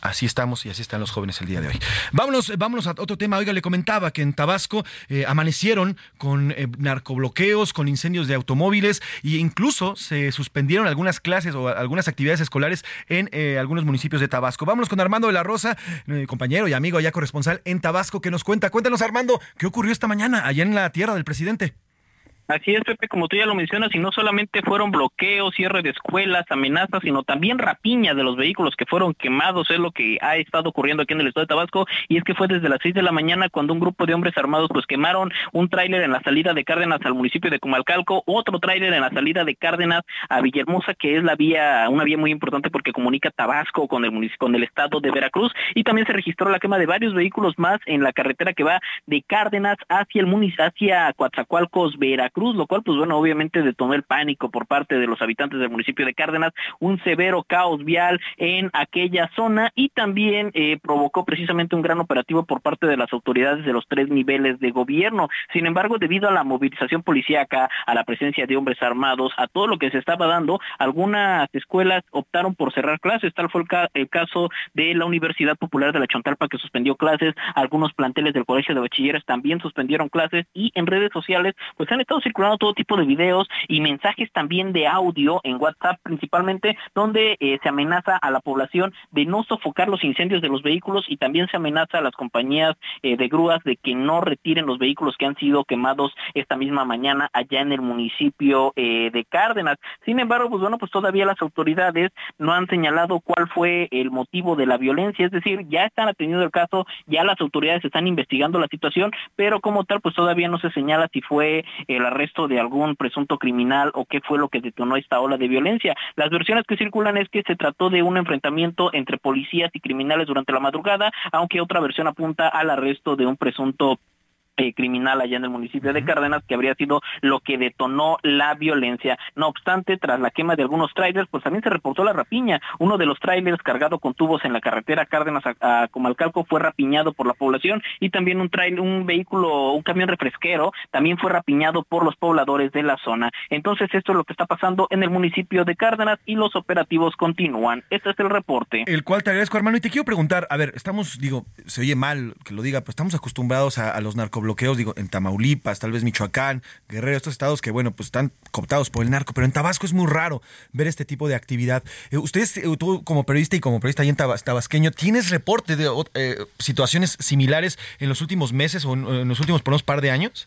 Speaker 4: así estamos y así están los jóvenes el día de hoy. Vámonos, vámonos a otro tema. Oiga, le comentaba que en Tabasco eh, amanecieron con eh, narcobloqueos, con incendios de automóviles e incluso se suspendieron algunas clases o algunas actividades escolares en eh, algunos municipios de Tabasco. Vámonos con Armando de la Rosa, compañero y amigo ya corresponsal en Tabasco, que nos cuenta. Cuéntanos, Armando, ¿qué ocurrió esta mañana allá en la tierra del presidente?
Speaker 27: Así es, Pepe, como tú ya lo mencionas, y no solamente fueron bloqueos, cierre de escuelas, amenazas, sino también rapiña de los vehículos que fueron quemados, es lo que ha estado ocurriendo aquí en el estado de Tabasco, y es que fue desde las 6 de la mañana cuando un grupo de hombres armados pues quemaron un tráiler en la salida de Cárdenas al municipio de Comalcalco, otro tráiler en la salida de Cárdenas a Villahermosa, que es la vía, una vía muy importante porque comunica Tabasco con el con el estado de Veracruz, y también se registró la quema de varios vehículos más en la carretera que va de Cárdenas hacia el municipio, hacia Coatzacoalcos, Veracruz Cruz, lo cual, pues bueno, obviamente detonó el pánico por parte de los habitantes del municipio de Cárdenas, un severo caos vial en aquella zona y también eh, provocó precisamente un gran operativo por parte de las autoridades de los tres niveles de gobierno. Sin embargo, debido a la movilización policíaca, a la presencia de hombres armados, a todo lo que se estaba dando, algunas escuelas optaron por cerrar clases. Tal fue el, caso de la Universidad Popular de la Chontalpa que suspendió clases, algunos planteles del Colegio de Bachilleres también suspendieron clases y en redes sociales pues han estado circulando todo tipo de videos y mensajes también de audio en WhatsApp principalmente, donde eh, se amenaza a la población de no sofocar los incendios de los vehículos y también se amenaza a las compañías eh, de grúas de que no retiren los vehículos que han sido quemados esta misma mañana allá en el municipio eh, de Cárdenas. Sin embargo, pues bueno, pues todavía las autoridades no han señalado cuál fue el motivo de la violencia, es decir, ya están atendiendo el caso, ya las autoridades están investigando la situación, pero como tal, pues todavía no se señala si fue el arresto de algún presunto criminal o qué fue lo que detonó esta ola de violencia. Las versiones que circulan es que se trató de un enfrentamiento entre policías y criminales durante la madrugada, aunque otra versión apunta al arresto de un presunto eh, criminal allá en el municipio de Cárdenas, que habría sido lo que detonó la violencia. No obstante, tras la quema de algunos trailers, pues también se reportó la rapiña. Uno de los trailers cargado con tubos en la carretera Cárdenas a, Comalcalco fue rapiñado por la población y también un trailer, un vehículo, un camión refresquero, también fue rapiñado por los pobladores de la zona. Entonces, esto es lo que está pasando en el municipio de Cárdenas y los operativos continúan. Este es el reporte.
Speaker 4: El cual te agradezco, hermano, y te quiero preguntar, a ver, estamos, digo, se oye mal que lo diga, pues estamos acostumbrados a, a los narcos bloqueos, digo, en Tamaulipas, tal vez Michoacán, Guerrero, estos estados que, bueno, pues están cooptados por el narco, pero en Tabasco es muy raro ver este tipo de actividad. Eh, ustedes, eh, tú como periodista y como periodista ahí en tabasqueño, ¿tienes reporte de eh, situaciones similares en los últimos meses o en, los últimos, por unos par de años?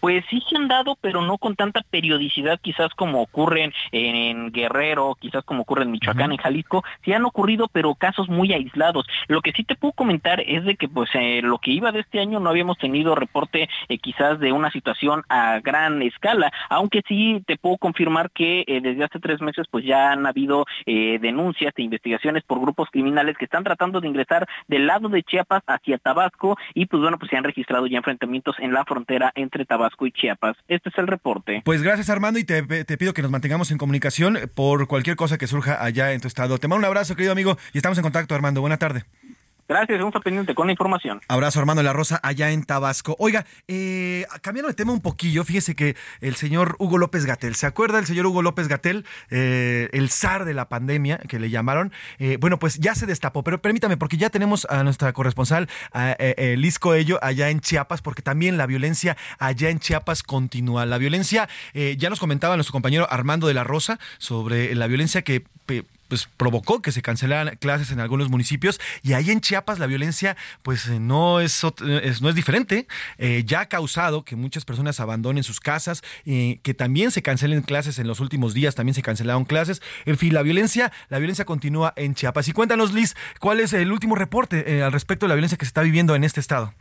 Speaker 27: Pues sí se han dado, pero no con tanta periodicidad quizás como ocurren en, Guerrero, quizás como ocurre en Michoacán, en Jalisco, sí han ocurrido, pero casos muy aislados. Lo que sí te puedo comentar es de que pues eh, lo que iba de este año no habíamos tenido reporte eh, quizás de una situación a gran escala, aunque sí te puedo confirmar que eh, desde hace tres meses pues ya han habido denuncias e investigaciones por grupos criminales que están tratando de ingresar del lado de Chiapas hacia Tabasco y pues bueno, pues se han registrado ya enfrentamientos en la frontera entre Tabasco y Chiapas. Este es el reporte.
Speaker 4: Pues gracias Armando y te, pido que nos mantengamos en comunicación por cualquier cosa que surja allá en tu estado. Te mando un abrazo, querido amigo, y estamos en contacto, Armando. Buena tarde.
Speaker 27: Gracias, un pendiente con la información.
Speaker 4: Abrazo, Armando La Rosa, allá en Tabasco. Oiga, eh, cambiando de tema un poquillo, fíjese que el señor Hugo López Gatel, ¿se acuerda el señor Hugo López Gatel? Eh, el zar de la pandemia, que le llamaron. Eh, bueno, pues ya se destapó, pero permítame, porque ya tenemos a nuestra corresponsal, a, eh, Liz Coello, allá en Chiapas, porque también la violencia allá en Chiapas continúa. La violencia, ya nos comentaba nuestro compañero Armando de la Rosa sobre la violencia que pues provocó que se cancelaran clases en algunos municipios y ahí en Chiapas la violencia pues eh, no es, no es diferente, eh, ya ha causado que muchas personas abandonen sus casas, y que también se cancelen clases en los últimos días, también se cancelaron clases, en fin, la violencia, la violencia continúa en Chiapas. Y cuéntanos Liz, ¿cuál es el último reporte eh, al respecto de la violencia que se está viviendo en este estado?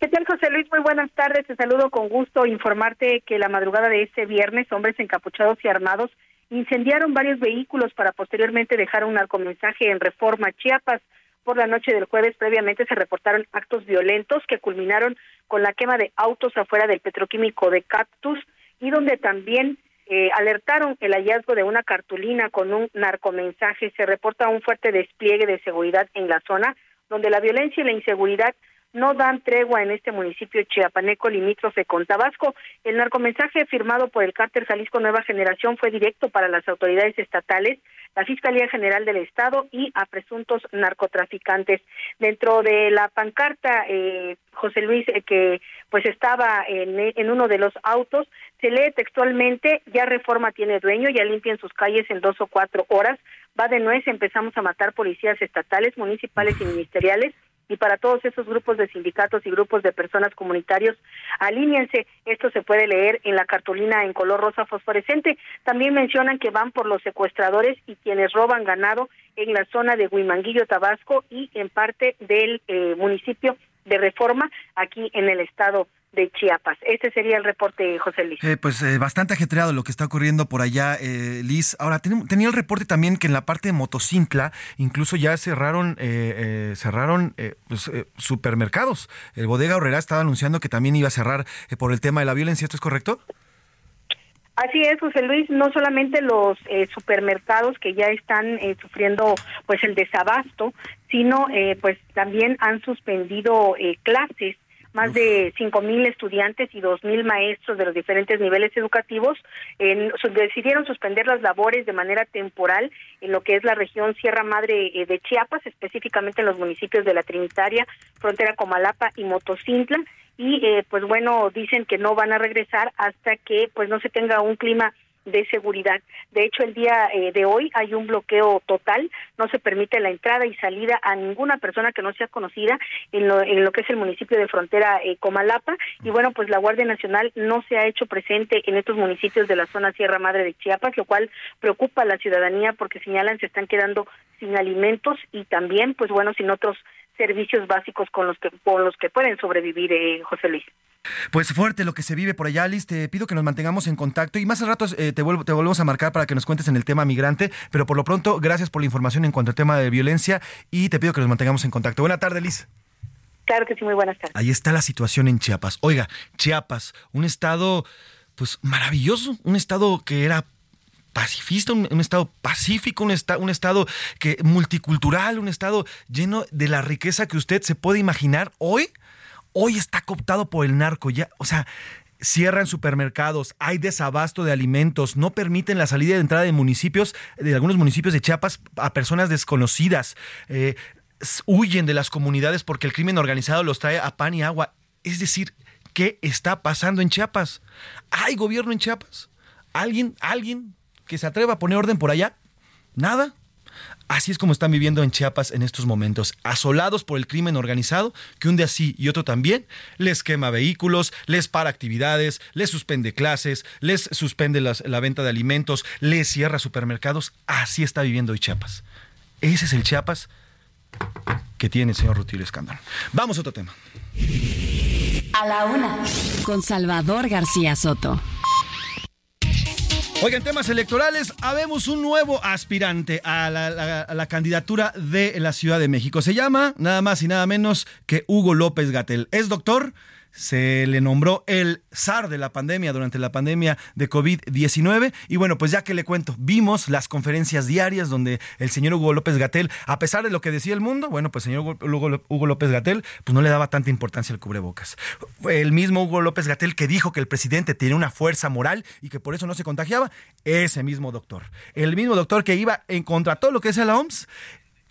Speaker 28: ¿Qué tal, José Luis? Muy buenas tardes. Te saludo con gusto. Informarte que la madrugada de este viernes, hombres encapuchados y armados incendiaron varios vehículos para posteriormente dejar un narcomensaje en Reforma Chiapas. Por la noche del jueves, previamente se reportaron actos violentos que culminaron con la quema de autos afuera del petroquímico de Cactus y donde también eh, alertaron el hallazgo de una cartulina con un narcomensaje. Se reporta un fuerte despliegue de seguridad en la zona, donde la violencia y la inseguridad no dan tregua en este municipio chiapaneco limítrofe con Tabasco. El narcomensaje firmado por el cártel Jalisco Nueva Generación fue directo para las autoridades estatales, la Fiscalía General del Estado y a presuntos narcotraficantes. Dentro de la pancarta, eh, José Luis, eh, que pues estaba en, en uno de los autos, se lee textualmente, ya reforma tiene dueño, ya limpian sus calles en dos o cuatro horas, va de nuez, empezamos a matar policías estatales, municipales y ministeriales, y para todos esos grupos de sindicatos y grupos de personas comunitarios, alíñense. Esto se puede leer en la cartulina en color rosa fosforescente. También mencionan que van por los secuestradores y quienes roban ganado en la zona de Huimanguillo, Tabasco y en parte del eh, municipio de Reforma aquí en el estado de Chiapas. Este sería el reporte, José Luis.
Speaker 4: Eh, pues eh, bastante ajetreado lo que está ocurriendo por allá, eh, Liz. Ahora, tenía el reporte también que en la parte de Motocintla incluso ya cerraron cerraron pues, supermercados. El Bodega Horrera estaba anunciando que también iba a cerrar por el tema de la violencia. ¿Esto es correcto?
Speaker 28: Así es, José Luis, no solamente los supermercados que ya están sufriendo pues el desabasto, sino pues también han suspendido clases más de cinco mil estudiantes y dos mil maestros de los diferentes niveles educativos decidieron suspender las labores de manera temporal en lo que es la región Sierra Madre eh, de Chiapas, específicamente en los municipios de La Trinitaria, Frontera Comalapa y Motocintla. Y eh, pues bueno dicen que no van a regresar hasta que pues no se tenga un clima de seguridad. De hecho, el día eh, de hoy hay un bloqueo total, no se permite la entrada y salida a ninguna persona que no sea conocida en lo, en lo que es el municipio de frontera eh, Comalapa. Y bueno, pues la Guardia Nacional no se ha hecho presente en estos municipios de la zona Sierra Madre de Chiapas, lo cual preocupa a la ciudadanía porque señalan se están quedando sin alimentos y también, pues bueno, sin otros servicios básicos con los que con los que pueden sobrevivir eh, José Luis.
Speaker 4: Pues fuerte lo que se vive por allá, Liz. Te pido que nos mantengamos en contacto y más al rato eh, te, vuelvo, te volvemos a marcar para que nos cuentes en el tema migrante. Pero por lo pronto, gracias por la información en cuanto al tema de violencia y te pido que nos mantengamos en contacto. Buena tarde, Liz.
Speaker 28: Claro que sí, muy buenas tardes.
Speaker 4: Ahí está la situación en Chiapas. Oiga, Chiapas, un estado pues maravilloso, un estado que era pacifista, un, estado pacífico, un, un estado que multicultural, un estado lleno de la riqueza que usted se puede imaginar. Hoy, hoy está cooptado por el narco. Ya, o sea, cierran supermercados, hay desabasto de alimentos, no permiten la salida y entrada de municipios, de algunos municipios de Chiapas a personas desconocidas. Eh, huyen de las comunidades porque el crimen organizado los trae a pan y agua. Es decir, ¿qué está pasando en Chiapas? ¿Hay gobierno en Chiapas? ¿Alguien, alguien que se atreva a poner orden por allá? Nada. Así es como están viviendo en Chiapas en estos momentos, asolados por el crimen organizado, que un día sí y otro también les quema vehículos, les para actividades, les suspende clases, les suspende la venta de alimentos, les cierra supermercados. Así está viviendo hoy Chiapas. Ese es el Chiapas que tiene el señor Rutilio Escándalo. Vamos a otro tema.
Speaker 5: A la una. Con Salvador García Soto.
Speaker 4: Oigan, temas electorales, habemos un nuevo aspirante a la, candidatura de la Ciudad de México. Se llama nada más y nada menos que Hugo López Gatel. Es doctor, se le nombró el zar de la pandemia durante la pandemia de COVID-19. Y bueno, pues ya que le cuento, vimos las conferencias diarias donde el señor Hugo López Gatel, a pesar de lo que decía el mundo, bueno, pues señor Hugo López Gatel, pues no le daba tanta importancia al cubrebocas. El mismo Hugo López Gatel que dijo que el presidente tiene una fuerza moral y que por eso no se contagiaba, ese mismo doctor. El mismo doctor que iba en contra todo lo que decía la OMS,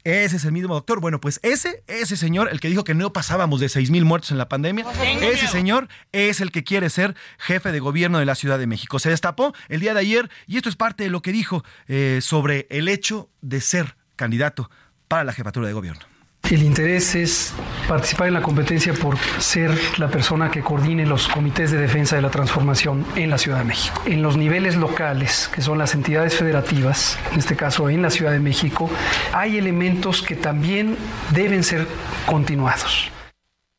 Speaker 4: ese es el mismo doctor. Bueno, pues ese, ese señor, el que dijo que no pasábamos de 6 mil muertos en la pandemia, ese señor es el que quiere ser jefe de gobierno de la Ciudad de México. Se destapó el día de ayer y esto es parte de lo que dijo eh, sobre el hecho de ser candidato para la jefatura de gobierno.
Speaker 29: El interés es participar en la competencia por ser la persona que coordine los comités de defensa de la transformación en la Ciudad de México. En los niveles locales, que son las entidades federativas, en este caso en la Ciudad de México, hay elementos que también deben ser continuados.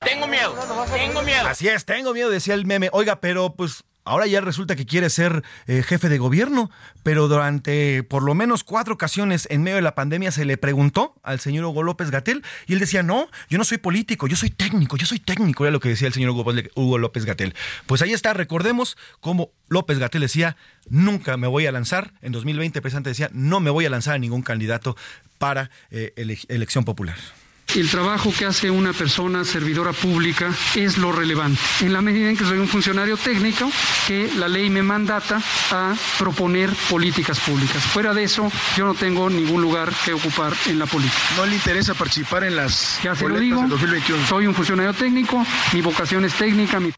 Speaker 30: Tengo miedo, tengo miedo.
Speaker 4: Así es, tengo miedo, decía el meme. Oiga, pero pues Ahora ya resulta que quiere ser eh, jefe de gobierno, pero durante por lo menos cuatro ocasiones en medio de la pandemia se le preguntó al señor Hugo López Gatel y él decía, no, yo no soy político, yo soy técnico, yo soy técnico, era lo que decía el señor Hugo López Gatel. Pues ahí está, recordemos cómo López Gatel decía, nunca me voy a lanzar, en 2020 el presidente decía, no me voy a lanzar a ningún candidato para eh, elección popular.
Speaker 29: El trabajo que hace una persona servidora pública es lo relevante. En la medida en que soy un funcionario técnico, que la ley me mandata a proponer políticas públicas. Fuera de eso, yo no tengo ningún lugar que ocupar en la política.
Speaker 4: ¿No le interesa participar en las
Speaker 29: ya se lo digo, 2021? Soy un funcionario técnico, mi vocación es técnica, mi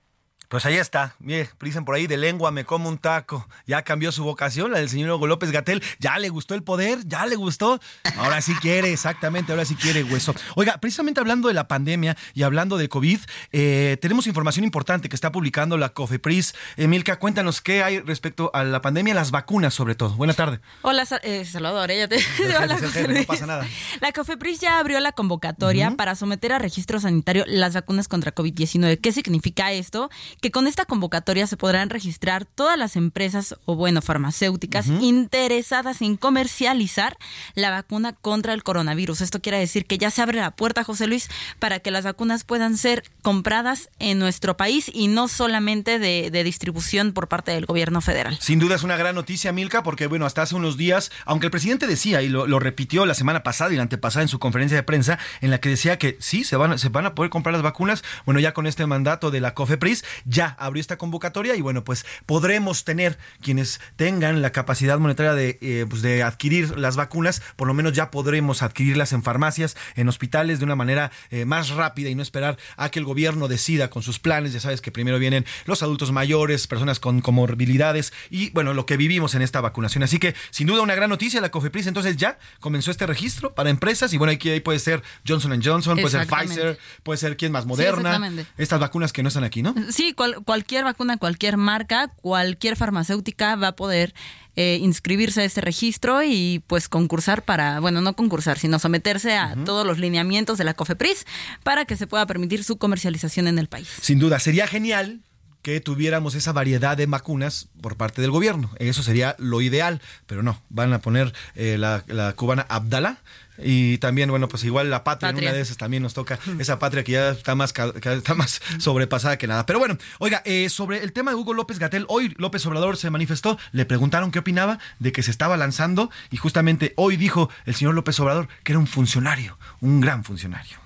Speaker 4: pues ahí está, mire, dicen por ahí de lengua me como un taco. Ya cambió su vocación, la del señor Hugo López Gatel. Ya le gustó el poder, ya le gustó. Ahora sí quiere, exactamente, ahora sí quiere hueso. Oiga, precisamente hablando de la pandemia y hablando de COVID, eh, tenemos información importante que está publicando la COFEPRIS. Emilka, cuéntanos qué hay respecto a la pandemia, las vacunas sobre todo. Buena tarde.
Speaker 31: Hola, eh, Salvador, ella te... Hola,
Speaker 4: no pasa nada.
Speaker 31: La COFEPRIS ya abrió la convocatoria para someter a registro sanitario las vacunas contra COVID-19. ¿Qué significa esto? Que con esta convocatoria se podrán registrar todas las empresas o bueno, farmacéuticas interesadas en comercializar la vacuna contra el coronavirus. Esto quiere decir que ya se abre la puerta, José Luis, para que las vacunas puedan ser compradas en nuestro país y no solamente de, distribución por parte del gobierno federal.
Speaker 4: Sin duda es una gran noticia, Milka, porque bueno, hasta hace unos días, aunque el presidente decía y lo, repitió la semana pasada y la antepasada en su conferencia de prensa, en la que decía que sí, se van, se van a poder comprar las vacunas, bueno, ya con este mandato de la COFEPRIS, ya abrió esta convocatoria y bueno, pues podremos tener quienes tengan la capacidad monetaria de, eh, pues de adquirir las vacunas, por lo menos ya podremos adquirirlas en farmacias, en hospitales de una manera eh, más rápida y no esperar a que el gobierno decida con sus planes. Ya sabes que primero vienen los adultos mayores, personas con comorbilidades y bueno, lo que vivimos en esta vacunación. Así que sin duda una gran noticia, la COFEPRIS entonces ya comenzó este registro para empresas y bueno, aquí ahí puede ser Johnson Johnson, puede ser Pfizer, puede ser quién más, Moderna, estas vacunas que no están aquí, ¿no?
Speaker 31: Sí, cualquier vacuna, cualquier marca, cualquier farmacéutica va a poder eh, inscribirse a este registro y pues concursar para, bueno, no concursar, sino someterse a todos los lineamientos de la COFEPRIS para que se pueda permitir su comercialización en el país.
Speaker 4: Sin duda, sería genial que tuviéramos esa variedad de vacunas por parte del gobierno. Eso sería lo ideal, pero no, van a poner eh, la, la, cubana Abdala y también, bueno, pues igual la patria, en una de esas también nos toca *laughs* esa patria que ya está más, está más *laughs* sobrepasada que nada. Pero bueno, oiga, eh, sobre el tema de Hugo López Gatel, hoy López Obrador se manifestó, le preguntaron qué opinaba de que se estaba lanzando y justamente hoy dijo el señor López Obrador que era un funcionario, un gran funcionario.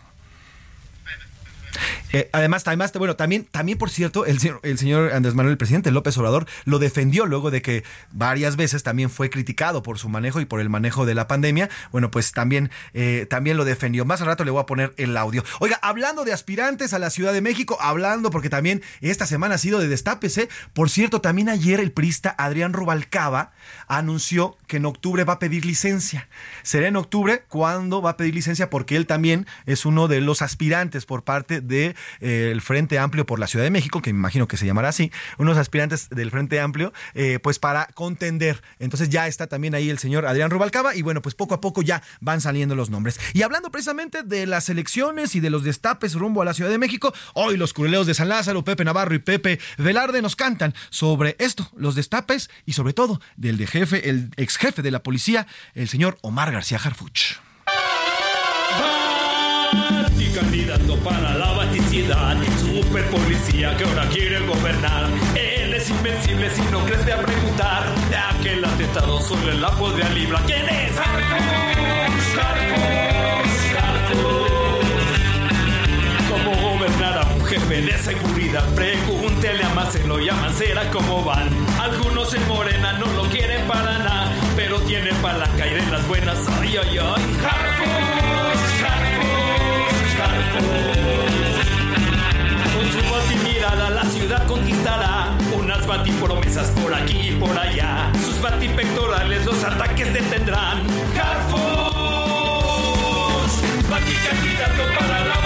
Speaker 4: Eh, además, además, bueno, también, también por cierto, el señor, el señor Andrés Manuel, el presidente López Obrador, lo defendió luego de que varias veces también fue criticado por su manejo y por el manejo de la pandemia. Bueno, pues también, eh, también lo defendió. Más al rato le voy a poner el audio. Oiga, hablando de aspirantes a la Ciudad de México, hablando porque también esta semana ha sido de destapes, ¿eh? Por cierto, también ayer el prista Adrián Rubalcaba anunció que en octubre va a pedir licencia. Será en octubre cuando va a pedir licencia porque él también es uno de los aspirantes por parte del de, eh, Frente Amplio por la Ciudad de México, que me imagino que se llamará así, unos aspirantes del Frente Amplio, eh, pues para contender. Entonces ya está también ahí el señor Adrián Rubalcaba y bueno, pues poco a poco ya van saliendo los nombres. Y hablando precisamente de las elecciones y de los destapes rumbo a la Ciudad de México, hoy los cureleos de San Lázaro, Pepe Navarro y Pepe Velarde nos cantan sobre esto, los destapes y sobre todo del de jefe, el ex jefe de la policía, el señor Omar García Harfuch
Speaker 24: candidato para la baticidad, super policía que ahora quiere gobernar. Él es invencible si no crees de a preguntar. De aquel atentado solo la podría librar. ¿Quién es? ¿Cómo gobernar a un jefe de seguridad? Pregúntele a Marcelo y a Mancera cómo van. Algunos en Morena no lo quieren para nada, pero tiene palanca y de las buenas. Ay, ay, ay. Con su batimirada la ciudad conquistará unas batipromesas por aquí y por allá. Sus batipectorales los ataques detendrán. Carfos, bati candidato para la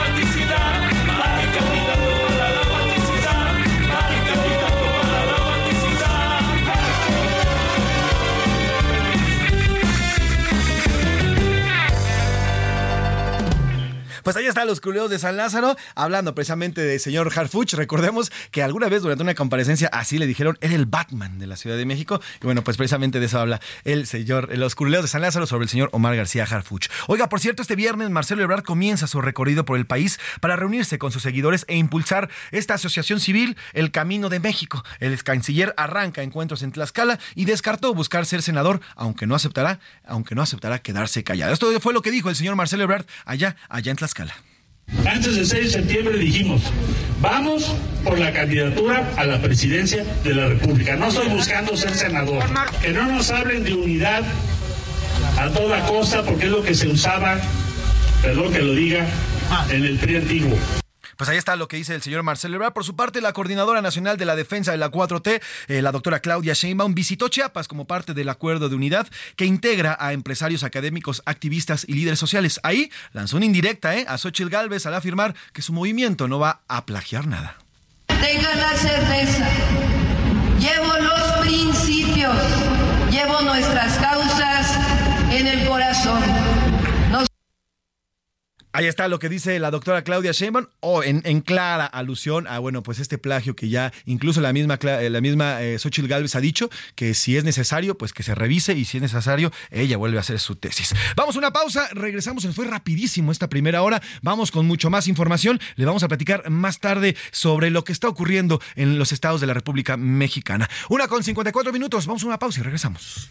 Speaker 4: Pues ahí están los culeos de San Lázaro, hablando precisamente del señor Harfuch. Recordemos que alguna vez durante una comparecencia así le dijeron, era el Batman de la Ciudad de México. Y bueno, pues precisamente de eso habla el señor, los culeos de San Lázaro sobre el señor Omar García Harfuch. Oiga, por cierto, este viernes Marcelo Ebrard comienza su recorrido por el país para reunirse con sus seguidores e impulsar esta asociación civil, El Camino de México. El canciller arranca encuentros en Tlaxcala y descartó buscar ser senador, aunque no aceptará, aunque no aceptará quedarse callado. Esto fue lo que dijo el señor Marcelo Ebrard allá, allá en Tlaxcala.
Speaker 32: Antes del 6 de septiembre dijimos, vamos por la candidatura a la presidencia de la República. No estoy buscando ser senador. Que no nos hablen de unidad a toda costa porque es lo que se usaba, perdón que lo diga, en el PRI antiguo.
Speaker 4: Pues ahí está lo que dice el señor Marcelo Ebrard. Por su parte, la coordinadora nacional de la defensa de la 4T, eh, la doctora Claudia Sheinbaum, visitó Chiapas como parte del acuerdo de unidad que integra a empresarios académicos, activistas y líderes sociales. Ahí lanzó una indirecta eh, a Xochitl Galvez al afirmar que su movimiento no va a plagiar nada.
Speaker 33: Tengan la certeza, llevo los principios, llevo nuestras causas en el corazón
Speaker 4: Ahí está lo que dice la doctora Claudia Sheinbaum, o en, clara alusión a, bueno, pues este plagio que ya incluso la misma, eh, la misma eh, Xochitl Galvez ha dicho, que si es necesario, pues que se revise y si es necesario, ella vuelve a hacer su tesis. Vamos a una pausa, regresamos, se fue rapidísimo esta primera hora, vamos con mucho más información, le vamos a platicar más tarde sobre lo que está ocurriendo en los estados de la República Mexicana. Una con 54 minutos, vamos a una pausa y regresamos.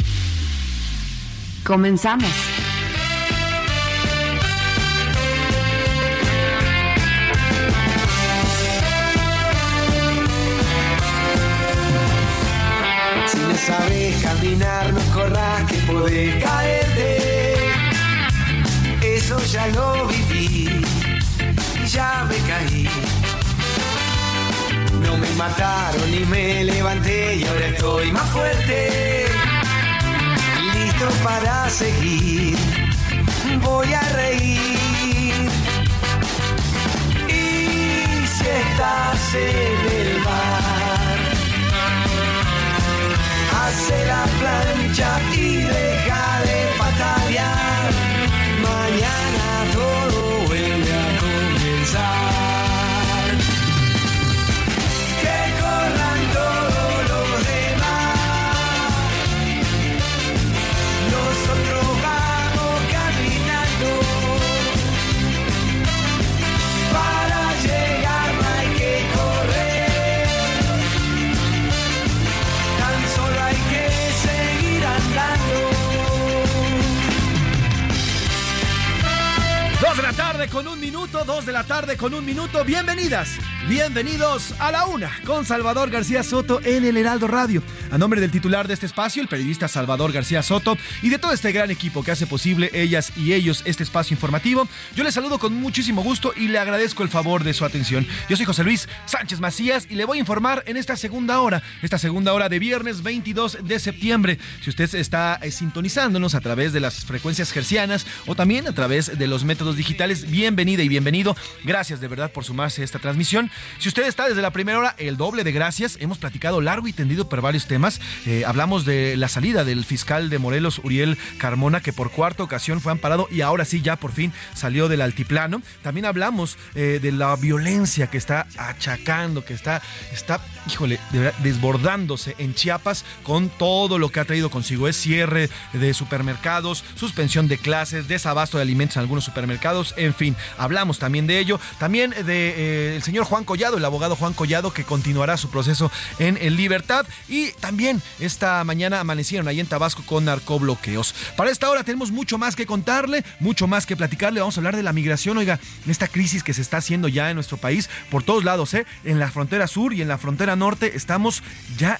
Speaker 5: Comenzamos.
Speaker 24: Si no sabes caminar, no corras que podés caerte. Eso ya lo viví y ya me caí. No me mataron ni me levanté y ahora estoy más fuerte para seguir. Voy a reír. Y si estás en el mar, hace la plancha y deja de patalear. Mañana todo vuelve a comenzar.
Speaker 4: Con un minuto, dos de la tarde con un minuto. Bienvenidas, bienvenidos a la una con Salvador García Soto en el Heraldo Radio. A nombre del titular de este espacio, el periodista Salvador García Soto, y de todo este gran equipo que hace posible ellas y ellos este espacio informativo, yo les saludo con muchísimo gusto y le agradezco el favor de su atención. Yo soy José Luis Sánchez Macías y le voy a informar en esta segunda hora, esta segunda hora de viernes 22 de septiembre. Si usted está eh, sintonizándonos a través de las frecuencias gercianas o también a través de los métodos digitales, bienvenida y bienvenido. Gracias de verdad por sumarse a esta transmisión. Si usted está desde la primera hora, el doble de gracias. Hemos platicado largo y tendido por varios temas. Eh, hablamos de la salida del fiscal de Morelos, Uriel Carmona, que por cuarta ocasión fue amparado y ahora sí ya por fin salió del altiplano. También hablamos eh, de la violencia que está achacando, que está, está híjole, desbordándose en Chiapas con todo lo que ha traído consigo. Es cierre de supermercados, suspensión de clases, desabasto de alimentos en algunos supermercados en fin, hablamos también de ello. También del de, eh, señor Juan Collado, el abogado Juan Collado, que continuará su proceso en, libertad. Y también esta mañana amanecieron ahí en Tabasco con narcobloqueos. Para esta hora tenemos mucho más que contarle, mucho más que platicarle. Vamos a hablar de la migración, oiga, esta crisis que se está haciendo ya en nuestro país por todos lados, ¿eh? En la frontera sur y en la frontera norte estamos ya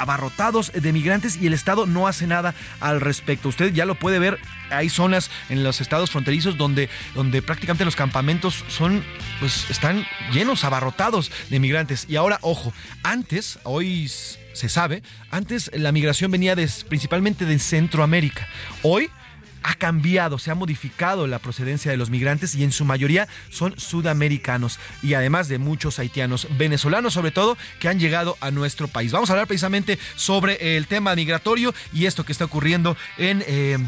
Speaker 4: abarrotados de migrantes y el Estado no hace nada al respecto. Usted ya lo puede ver, hay zonas en los estados fronterizos donde, donde prácticamente los campamentos son, pues están llenos, abarrotados de migrantes. Y ahora, ojo, antes, hoy se sabe, antes la migración venía principalmente de Centroamérica. Hoy ha cambiado, se ha modificado la procedencia de los migrantes y en su mayoría son sudamericanos y además de muchos haitianos, venezolanos sobre todo, que han llegado a nuestro país. Vamos a hablar precisamente sobre el tema migratorio y esto que está ocurriendo en... Eh,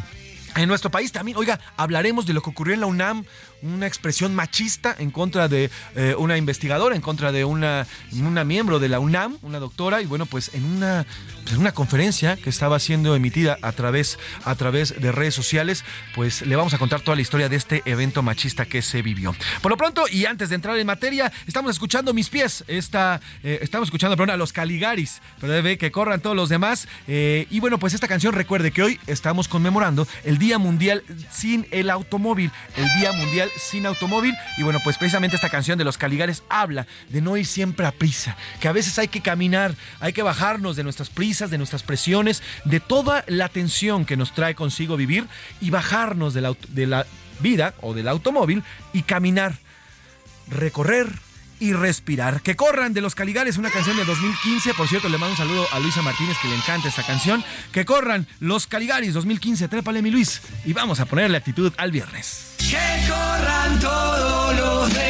Speaker 4: en nuestro país también, oiga, hablaremos de lo que ocurrió en la UNAM, una expresión machista en contra de eh, una investigadora, en contra de una, una miembro de la UNAM, una doctora, y bueno, pues en una, en una conferencia que estaba siendo emitida a través, a través de redes sociales, pues le vamos a contar toda la historia de este evento machista que se vivió. Por lo pronto, y antes de entrar en materia, estamos escuchando Mis Pies, esta, eh, estamos escuchando, perdón, a los Caligaris, pero debe que corran todos los demás. Eh, y bueno, pues esta canción, recuerde que hoy estamos conmemorando el Día Mundial sin el Automóvil, el Día Mundial sin automóvil. Y bueno, pues precisamente esta canción de los Caligares habla de no ir siempre a prisa, que a veces hay que caminar, hay que bajarnos de nuestras prisas, de nuestras presiones, de toda la tensión que nos trae consigo vivir y bajarnos de la, de la vida o del automóvil y caminar, recorrer y respirar. Que corran de los Caligares, una canción de 2015. Por cierto, le mando un saludo a Luisa Martínez que le encanta esta canción. Que corran los Caligaris 2015. Trépale mi Luis. Y vamos a ponerle actitud al viernes.
Speaker 24: Que corran todos los demás.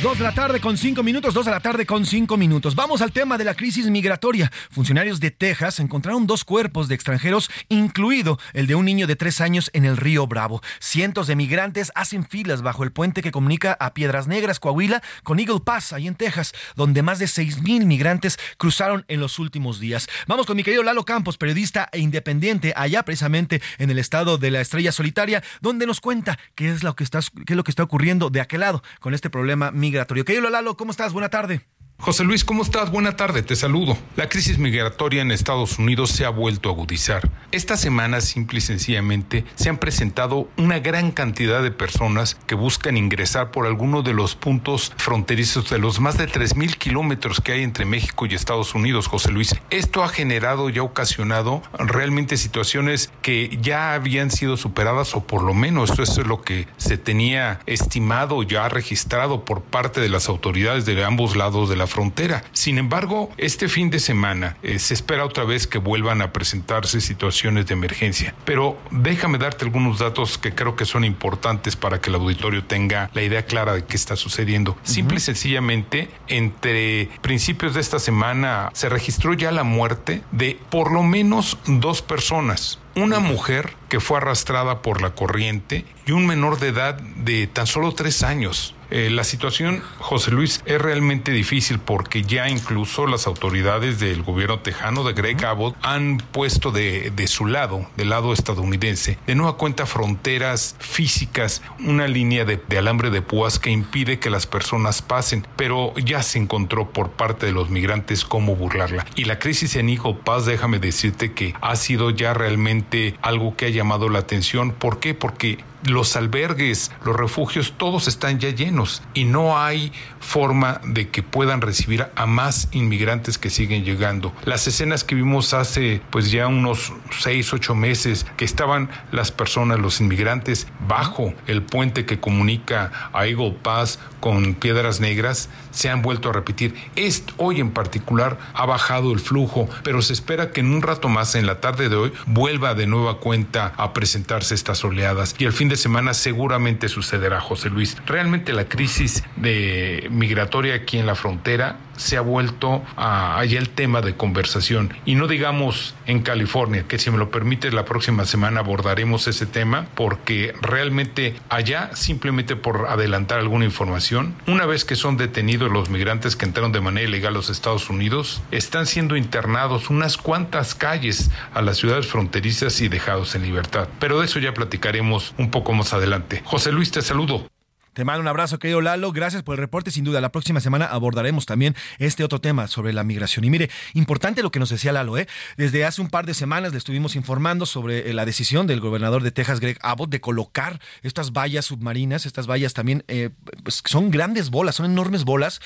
Speaker 4: Dos de la tarde con cinco minutos, dos de la tarde con cinco minutos. Vamos al tema de la crisis migratoria. Funcionarios de Texas encontraron dos cuerpos de extranjeros, incluido el de un niño de tres años en el río Bravo. Cientos de migrantes hacen filas bajo el puente que comunica a Piedras Negras, Coahuila, con Eagle Pass, ahí en Texas, donde más de seis mil migrantes cruzaron en los últimos días. Vamos con mi querido Lalo Campos, periodista e independiente, allá precisamente en el estado de la Estrella Solitaria, donde nos cuenta qué es lo que está, qué es lo que está ocurriendo de aquel lado con este problema migratorio migratorio. Querido Lalo, ¿cómo estás? Buena tarde.
Speaker 34: José Luis, ¿cómo estás? Buena tarde, te saludo. La crisis migratoria en Estados Unidos se ha vuelto a agudizar. Esta semana, simple y sencillamente, se han presentado una gran cantidad de personas que buscan ingresar por alguno de los puntos fronterizos de los más de 3.000 kilómetros que hay entre México y Estados Unidos, José Luis. Esto ha generado y ha ocasionado realmente situaciones que ya habían sido superadas o por lo menos eso es lo que se tenía estimado, ya registrado por parte de las autoridades de ambos lados de la frontera. Sin embargo, este fin de semana eh, se espera otra vez que vuelvan a presentarse situaciones de emergencia. Pero déjame darte algunos datos que creo que son importantes para que el auditorio tenga la idea clara de qué está sucediendo. Simple y sencillamente, entre principios de esta semana se registró ya la muerte de por lo menos dos personas una mujer que fue arrastrada por la corriente y un menor de edad de tan solo tres años. Eh, la situación, José Luis, es realmente difícil porque ya incluso las autoridades del gobierno tejano de Greg Abbott han puesto de, de su lado, del lado estadounidense, de nueva cuenta fronteras físicas, una línea de, de alambre de púas que impide que las personas pasen, pero ya se encontró por parte de los migrantes cómo burlarla. Y la crisis en Eagle Pass, déjame decirte que ha sido ya realmente algo que ha llamado la atención. ¿Por qué? Porque los albergues, los refugios, todos están ya llenos y no hay forma de que puedan recibir a más inmigrantes que siguen llegando. Las escenas que vimos hace pues ya unos seis, ocho meses, que estaban las personas, los inmigrantes, bajo el puente que comunica a Eagle Pass con Piedras Negras, se han vuelto a repetir. Este, hoy en particular ha bajado el flujo, pero se espera que en un rato más, en la tarde de hoy, vuelva de nueva cuenta a presentarse estas oleadas. Y el fin de semana seguramente sucederá, José Luis. Realmente la la crisis de migratoria aquí en la frontera se ha vuelto a, allá el tema de conversación. Y no digamos en California, que si me lo permite la próxima semana abordaremos ese tema, porque realmente allá, simplemente por adelantar alguna información, una vez que son detenidos los migrantes que entraron de manera ilegal a los Estados Unidos, están siendo internados unas cuantas calles a las ciudades fronterizas y dejados en libertad. Pero de eso ya platicaremos un poco más adelante. José Luis, te saludo.
Speaker 4: Te mando un abrazo, querido Lalo. Gracias por el reporte. Sin duda, la próxima semana abordaremos también este otro tema sobre la migración. Y mire, importante lo que nos decía Lalo, ¿eh? Desde hace un par de semanas le estuvimos informando sobre eh, la decisión del gobernador de Texas, Greg Abbott, de colocar estas vallas submarinas. Estas vallas también eh, pues, son grandes bolas, son enormes bolas,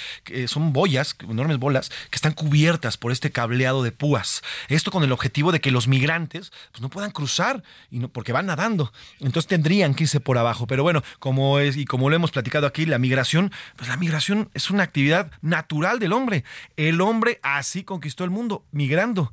Speaker 4: son boyas, enormes bolas, que están cubiertas por este cableado de púas. Esto con el objetivo de que los migrantes pues, no puedan cruzar y no, porque van nadando. Entonces tendrían que irse por abajo. Pero bueno, como es y como lo hemos platicado aquí, la migración, pues la migración es una actividad natural del hombre. El hombre así conquistó el mundo, migrando.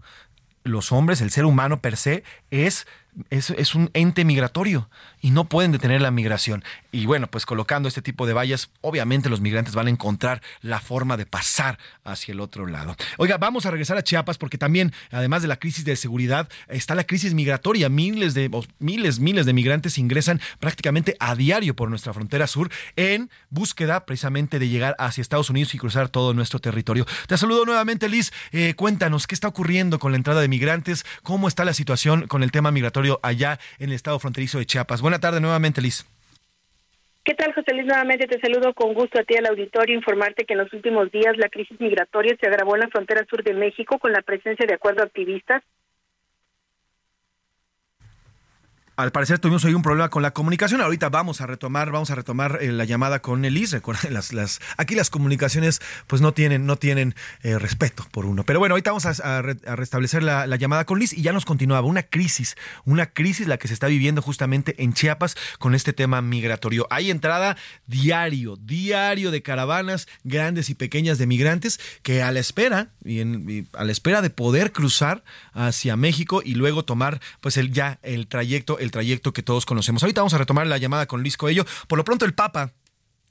Speaker 4: Los hombres, el ser humano per se, es es, es, un ente migratorio y no pueden detener la migración. Y bueno, pues colocando este tipo de vallas, obviamente los migrantes van a encontrar la forma de pasar hacia el otro lado. Oiga, vamos a regresar a Chiapas porque también, además de la crisis de seguridad, está la crisis migratoria. Miles de, miles, miles de migrantes ingresan prácticamente a diario por nuestra frontera sur en búsqueda precisamente de llegar hacia Estados Unidos y cruzar todo nuestro territorio. Te saludo nuevamente, Liz. Eh, cuéntanos qué está ocurriendo con la entrada de migrantes, cómo está la situación con el tema migratorio allá en el estado fronterizo de Chiapas. Buena tarde nuevamente, Liz.
Speaker 28: ¿Qué tal, José Luis? Nuevamente te saludo con gusto a ti al auditorio. Informarte que en los últimos días la crisis migratoria se agravó en la frontera sur de México con la presencia de acuerdo activistas
Speaker 4: al parecer tuvimos hoy un problema con la comunicación. Ahorita vamos a retomar, vamos a retomar eh, la llamada con Elis. Recuerden, las, las, aquí las comunicaciones pues no tienen, no tienen eh, respeto por uno. Pero bueno, ahorita vamos a, restablecer la, llamada con Liz y ya nos continuaba una crisis, una crisis la que se está viviendo justamente en Chiapas con este tema migratorio. Hay entrada diario, diario de caravanas grandes y pequeñas de migrantes que a la espera a la espera de poder cruzar hacia México y luego tomar pues el ya el trayecto el trayecto que todos conocemos. Ahorita vamos a retomar la llamada con Luis Coello. Por lo pronto el Papa,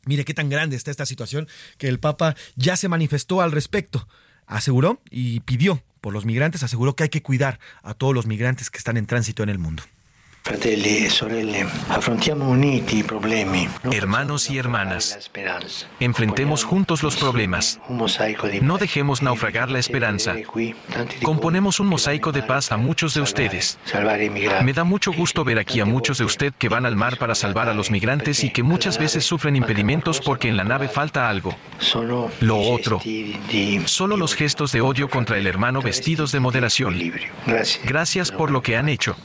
Speaker 4: mire qué tan grande está esta situación, que el Papa ya se manifestó al respecto. Aseguró y pidió por los migrantes, aseguró que hay que cuidar a todos los migrantes que están en tránsito en el mundo.
Speaker 35: Hermanos y hermanas, enfrentemos juntos los problemas. No dejemos naufragar la esperanza. Componemos un mosaico de paz a muchos de ustedes. Me da mucho gusto ver aquí a muchos de ustedes que van al mar para salvar a los migrantes y que muchas veces sufren impedimentos porque en la nave falta algo. Lo otro, solo los gestos de odio contra el hermano vestidos de moderación. Gracias por lo que han hecho.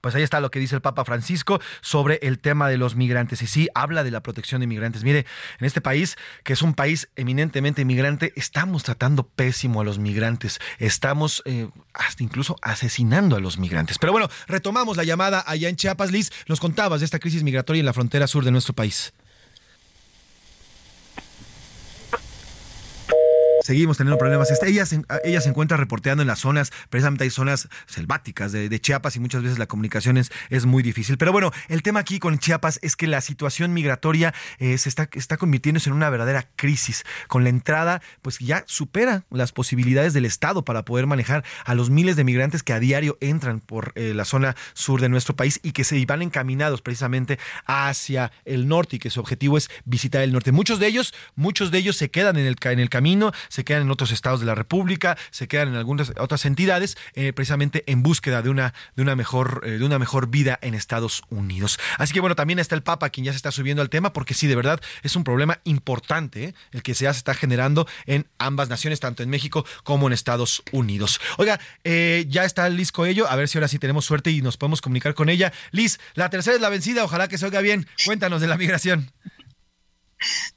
Speaker 4: Pues ahí está lo que dice el Papa Francisco sobre el tema de los migrantes. Y sí, habla de la protección de migrantes. Mire, en este país, que es un país eminentemente inmigrante, estamos tratando pésimo a los migrantes. Estamos eh, hasta incluso asesinando a los migrantes. Pero bueno, retomamos la llamada allá en Chiapas. Liz, nos contabas de esta crisis migratoria en la frontera sur de nuestro país. Seguimos teniendo problemas. Ella, se, se encuentra reporteando en las zonas, precisamente hay zonas selváticas de, Chiapas y muchas veces la comunicación es, muy difícil. Pero bueno, el tema aquí con Chiapas es que la situación migratoria eh, se está, está convirtiéndose en una verdadera crisis. Con la entrada, pues ya supera las posibilidades del Estado para poder manejar a los miles de migrantes que a diario entran por eh, la zona sur de nuestro país y que se van encaminados precisamente hacia el norte y que su objetivo es visitar el norte. Muchos de ellos, muchos de ellos se quedan en el, en el camino, se quedan en otros estados de la República, se quedan en algunas otras entidades, eh, precisamente en búsqueda de una, de, una mejor, eh, de una mejor vida en Estados Unidos. Así que bueno, también está el Papa, quien ya se está subiendo al tema, porque sí, de verdad, es un problema importante eh, el que se está generando en ambas naciones, tanto en México como en Estados Unidos. Oiga, ya está Liz Coello, a ver si ahora sí tenemos suerte y nos podemos comunicar con ella. Liz, la tercera es la vencida, ojalá que se oiga bien. Cuéntanos de la migración.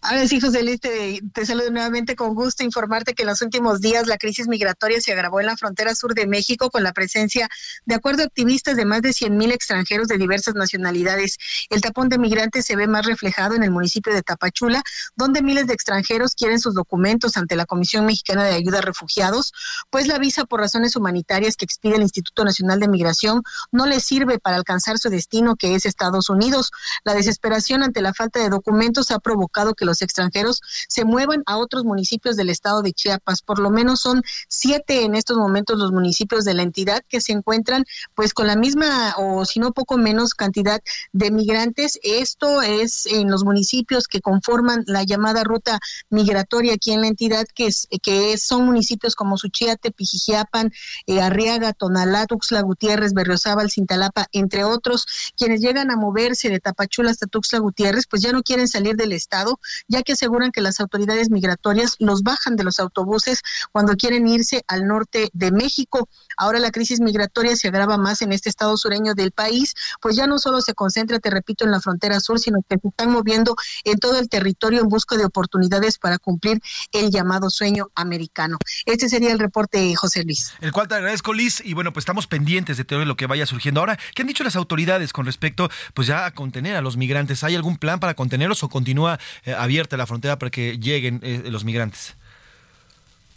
Speaker 28: A ver, sí, José Luis, te, saludo nuevamente con gusto informarte que en los últimos días la crisis migratoria se agravó en la frontera sur de México con la presencia, de acuerdo a activistas, de más de 100 mil extranjeros de diversas nacionalidades. El tapón de migrantes se ve más reflejado en el municipio de Tapachula, donde miles de extranjeros quieren sus documentos ante la Comisión Mexicana de Ayuda a Refugiados, pues la visa por razones humanitarias que expide el Instituto Nacional de Migración no les sirve para alcanzar su destino, que es Estados Unidos. La desesperación ante la falta de documentos ha provocado
Speaker 36: que los extranjeros se muevan a otros municipios del estado de Chiapas. Por lo menos son siete en estos momentos los municipios de la entidad que se encuentran pues con la misma o si no poco menos cantidad de migrantes. Esto es en los municipios que conforman la llamada ruta migratoria aquí en la entidad, que, es, que son municipios como Suchiate, Pijijiapan, eh, Arriaga, Tonalá, Tuxtla Gutiérrez, Berriozábal, Cintalapa, entre otros, quienes llegan a moverse de Tapachula hasta Tuxtla Gutiérrez, pues ya no quieren salir del estado, ya que aseguran que las autoridades migratorias los bajan de los autobuses cuando quieren irse al norte de México. Ahora la crisis migratoria se agrava más en este estado sureño del país, pues ya no solo se concentra, te repito, en la frontera sur, sino que se están moviendo en todo el territorio en busca de oportunidades para cumplir el llamado sueño americano. Este sería el reporte, José Luis.
Speaker 4: El cual te agradezco, Liz, y bueno, pues estamos pendientes de todo lo que vaya surgiendo. Ahora, ¿qué han dicho las autoridades con respecto, pues ya a contener a los migrantes? ¿Hay algún plan para contenerlos o continúa abierta la frontera para que lleguen eh, los migrantes?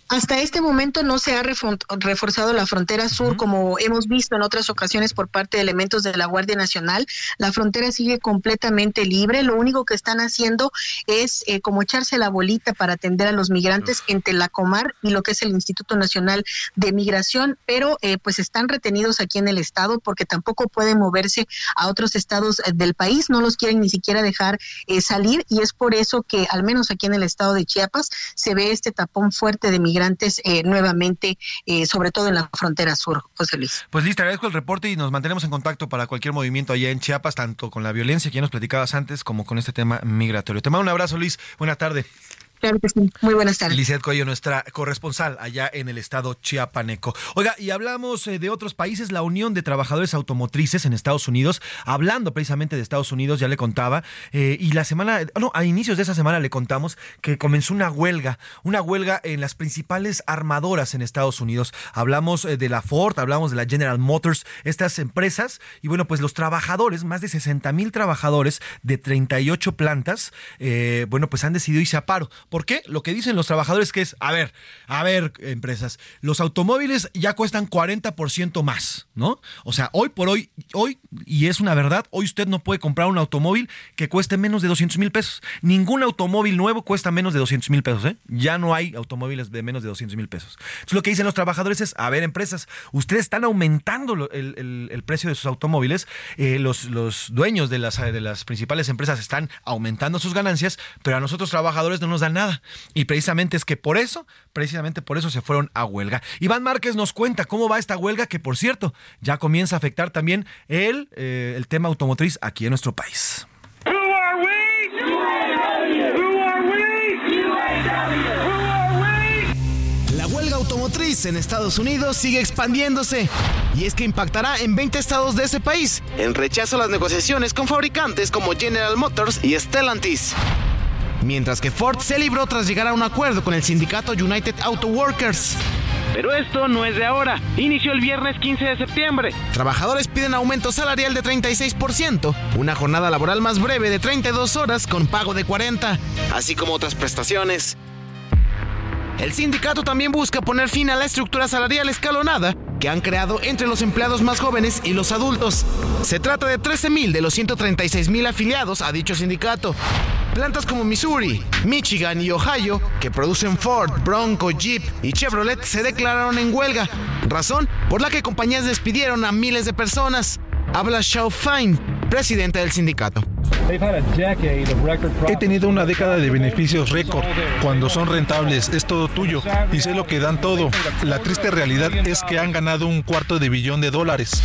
Speaker 36: Hasta este momento no se ha reforzado la frontera sur como hemos visto en otras ocasiones por parte de elementos de la Guardia Nacional. La frontera sigue completamente libre. Lo único que están haciendo es eh, como echarse la bolita para atender a los migrantes entre la Comar y lo que es el Instituto Nacional de Migración, pero eh, pues están retenidos aquí en el estado porque tampoco pueden moverse a otros estados eh, del país. No los quieren ni siquiera dejar salir y es por eso que al menos aquí en el estado de Chiapas se ve este tapón fuerte de migrantes migrantes eh, nuevamente, eh, sobre todo en la frontera sur, José Luis.
Speaker 4: Pues listo, agradezco el reporte y nos mantenemos en contacto para cualquier movimiento allá en Chiapas, tanto con la violencia que ya nos platicabas antes como con este tema migratorio. Te mando un abrazo, Luis. Buenas tardes.
Speaker 36: Claro que sí. Muy buenas tardes.
Speaker 4: Lizeth Coello, nuestra corresponsal allá en el estado chiapaneco. Oiga, y hablamos eh, de otros países, la Unión de Trabajadores Automotrices en Estados Unidos, hablando precisamente de Estados Unidos, ya le contaba, eh, y la semana, no, a inicios de esa semana le contamos que comenzó una huelga, una huelga en las principales armadoras en Estados Unidos. Hablamos eh, de la Ford, hablamos de la General Motors, estas empresas, y bueno, pues los trabajadores, más de 60 mil trabajadores de 38 plantas, bueno, pues han decidido irse a paro ¿Por qué? Lo que dicen los trabajadores que es, a ver, a ver, empresas, los automóviles ya cuestan 40% más, ¿no? O sea, hoy por hoy, hoy, y es una verdad, hoy usted no puede comprar un automóvil que cueste menos de 200 mil pesos. Ningún automóvil nuevo cuesta menos de 200 mil pesos, ¿eh? Ya no hay automóviles de menos de 200 mil pesos. Entonces lo que dicen los trabajadores es, a ver, empresas, ustedes están aumentando el, precio de sus automóviles, eh, los, los dueños de las, de las principales empresas están aumentando sus ganancias, pero a nosotros trabajadores no nos dan nada. Y precisamente es que por eso, precisamente por eso se fueron a huelga. Iván Márquez nos cuenta cómo va esta huelga, que por cierto, ya comienza a afectar también el, eh, el tema automotriz aquí en nuestro país.
Speaker 37: La huelga automotriz en Estados Unidos sigue expandiéndose y es que impactará en 20 estados de ese país en rechazo a las negociaciones con fabricantes como General Motors y Stellantis mientras que Ford se libró tras llegar a un acuerdo con el sindicato United Auto Workers.
Speaker 38: Pero esto no es de ahora. Inició el viernes 15 de septiembre.
Speaker 37: Trabajadores piden aumento salarial de 36%, una jornada laboral más breve de 32 horas con pago de 40, así como otras prestaciones. El sindicato también busca poner fin a la estructura salarial escalonada que han creado entre los empleados más jóvenes y los adultos. Se trata de 13.000 de los 136.000 afiliados a dicho sindicato. Plantas como Missouri, Michigan y Ohio, que producen Ford, Bronco, Jeep y Chevrolet, se declararon en huelga, razón por la que compañías despidieron a miles de personas. Habla Shaw Fine, presidente del sindicato.
Speaker 39: He tenido una década de beneficios récord. Cuando son rentables es todo tuyo y sé lo que dan todo. La triste realidad es que han ganado un cuarto de billón de dólares.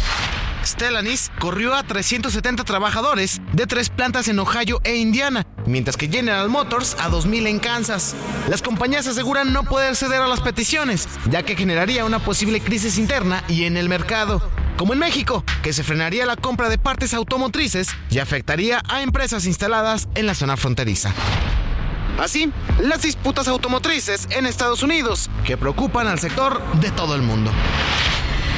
Speaker 37: Stellanis corrió a 370 trabajadores de tres plantas en Ohio e Indiana, mientras que General Motors a 2.000 en Kansas. Las compañías aseguran no poder ceder a las peticiones, ya que generaría una posible crisis interna y en el mercado. Como en México, que se frenaría la compra de partes automotrices y afectaría a empresas instaladas en la zona fronteriza. Así, las disputas automotrices en Estados Unidos, que preocupan al sector de todo el mundo.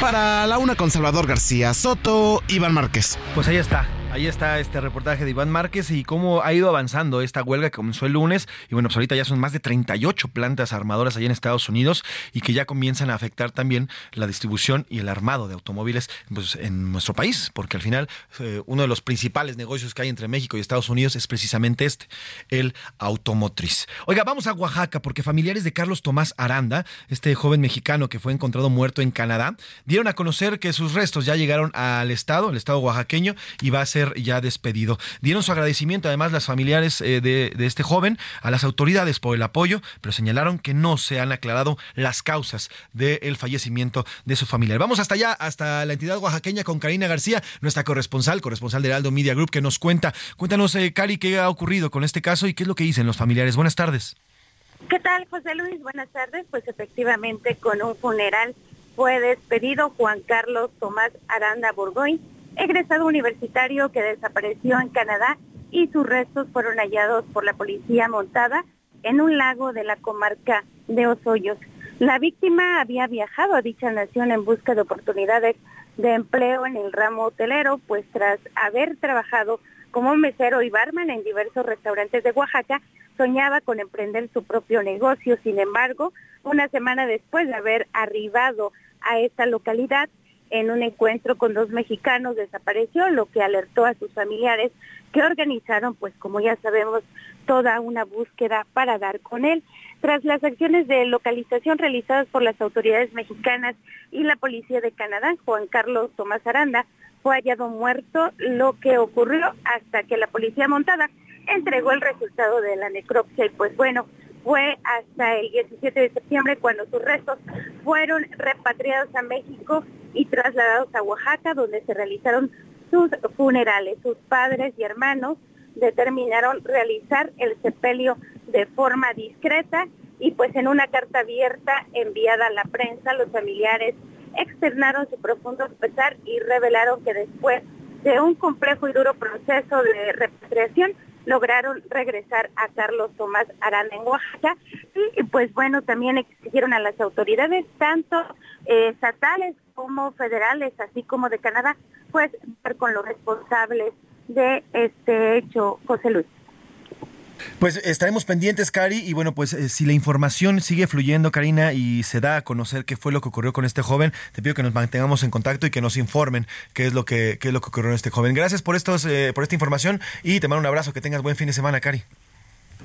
Speaker 37: Para la una con Salvador García Soto, Iván Márquez.
Speaker 4: Pues ahí está Ahí está este reportaje de Iván Márquez y cómo ha ido avanzando esta huelga que comenzó el lunes. Y bueno, pues ahorita ya son más de 38 plantas armadoras allá en Estados Unidos y que ya comienzan a afectar también la distribución y el armado de automóviles pues, en nuestro país, porque al final eh, uno de los principales negocios que hay entre México y Estados Unidos es precisamente este, el automotriz. Oiga, vamos a Oaxaca porque familiares de Carlos Tomás Aranda, este joven mexicano que fue encontrado muerto en Canadá, dieron a conocer que sus restos ya llegaron al estado, el estado oaxaqueño, y va a ser ya despedido. Dieron su agradecimiento además las familiares eh, de, este joven a las autoridades por el apoyo, pero señalaron que no se han aclarado las causas del fallecimiento de su familiar. Vamos hasta allá, hasta la entidad oaxaqueña con Karina García, nuestra corresponsal, corresponsal de Heraldo Media Group, que nos cuenta. Cuéntanos, eh, Cari, qué ha ocurrido con este caso y qué es lo que dicen los familiares. Buenas tardes.
Speaker 40: ¿Qué tal, José Luis? Buenas tardes. Pues efectivamente, con un funeral fue despedido Juan Carlos Tomás Aranda Borgoy, egresado universitario que desapareció en Canadá y sus restos fueron hallados por la policía montada en un lago de la comarca de Osoyos. La víctima había viajado a dicha nación en busca de oportunidades de empleo en el ramo hotelero, pues tras haber trabajado como mesero y barman en diversos restaurantes de Oaxaca, soñaba con emprender su propio negocio. Sin embargo, una semana después de haber arribado a esta localidad, en un encuentro con dos mexicanos desapareció, lo que alertó a sus familiares que organizaron, pues como ya sabemos, toda una búsqueda para dar con él. Tras las acciones de localización realizadas por las autoridades mexicanas y la policía de Canadá, Juan Carlos Tomás Aranda fue hallado muerto, lo que ocurrió hasta que la policía montada entregó el resultado de la necropsia y pues bueno, fue hasta el 17 de septiembre cuando sus restos fueron repatriados a México y trasladados a Oaxaca, donde se realizaron sus funerales. Sus padres y hermanos determinaron realizar el sepelio de forma discreta y pues en una carta abierta enviada a la prensa, los familiares externaron su profundo pesar y revelaron que después de un complejo y duro proceso de repatriación, lograron regresar a Carlos Tomás Arana en Oaxaca y pues bueno, también exigieron a las autoridades, tanto eh, estatales como federales, así como de Canadá, pues con los responsables de este hecho, José Luis.
Speaker 4: Pues estaremos pendientes, Cari, y bueno, pues eh, si la información sigue fluyendo, Karina, y se da a conocer qué fue lo que ocurrió con este joven, te pido que nos mantengamos en contacto y que nos informen qué es lo que, qué es lo que ocurrió con este joven. Gracias por, eh, por esta información y te mando un abrazo, que tengas buen fin de semana, Cari.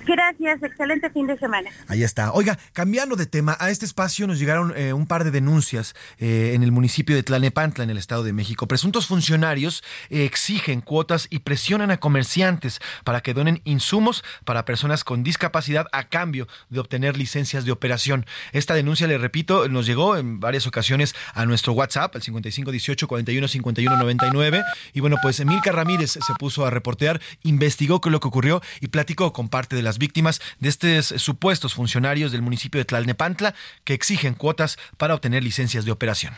Speaker 40: Gracias, excelente fin de semana.
Speaker 4: Ahí está. Oiga, cambiando de tema, a este espacio nos llegaron eh, un par de denuncias eh, en el municipio de Tlalnepantla, en el Estado de México. Presuntos funcionarios eh, exigen cuotas y presionan a comerciantes para que donen insumos para personas con discapacidad a cambio de obtener licencias de operación. Esta denuncia, le repito, nos llegó en varias ocasiones a nuestro WhatsApp, el 5518 41 51 99. Y bueno, pues Emilka Ramírez se puso a reportear, investigó qué es lo que ocurrió y platicó con parte de las víctimas de estos supuestos funcionarios del municipio de Tlalnepantla que exigen cuotas para obtener licencias de operación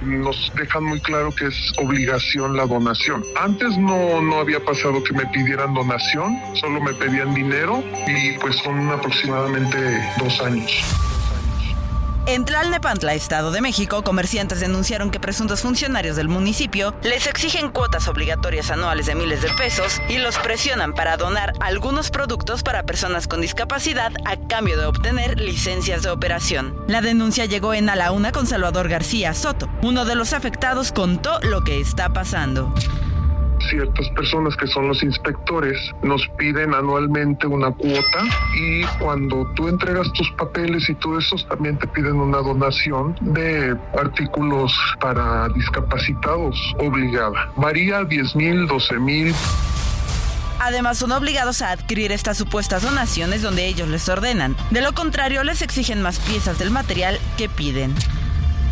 Speaker 39: nos dejan muy claro que es obligación la donación. Antes no, no había pasado que me pidieran donación, solo me pedían dinero y pues son aproximadamente dos años.
Speaker 12: En Tlalnepantla, Estado de México, comerciantes denunciaron que presuntos funcionarios del municipio les exigen cuotas obligatorias anuales de miles de pesos y los presionan para donar algunos productos para personas con discapacidad a cambio de obtener licencias de operación. La denuncia llegó en A la Una con Salvador García Soto. Uno de los afectados contó lo que está pasando
Speaker 39: ciertas personas que son los inspectores nos piden anualmente una cuota y cuando tú entregas tus papeles y todo eso también te piden una donación de artículos para discapacitados obligada. Varía 10 mil, 12 mil.
Speaker 12: Además, son obligados a adquirir estas supuestas donaciones donde ellos les ordenan. De lo contrario, les exigen más piezas del material que piden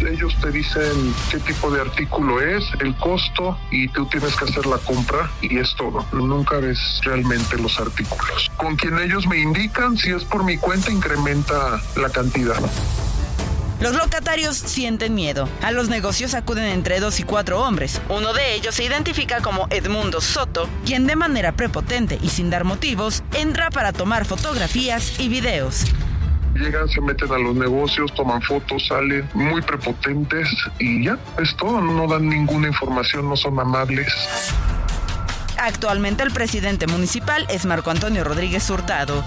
Speaker 39: ellos te dicen qué tipo de artículo es, el costo y tú tienes que hacer la compra y es todo. Nunca ves realmente los artículos. Con quien ellos me indican, si es por mi cuenta, incrementa la cantidad.
Speaker 12: Los locatarios sienten miedo. A los negocios acuden entre dos y cuatro hombres. Uno de ellos se identifica como Edmundo Soto, quien de manera prepotente y sin dar motivos entra para tomar fotografías y videos.
Speaker 39: Llegan, se meten a los negocios, toman fotos, salen muy prepotentes y ya, es todo, no dan ninguna información, no son amables.
Speaker 12: Actualmente el presidente municipal es Marco Antonio Rodríguez Hurtado.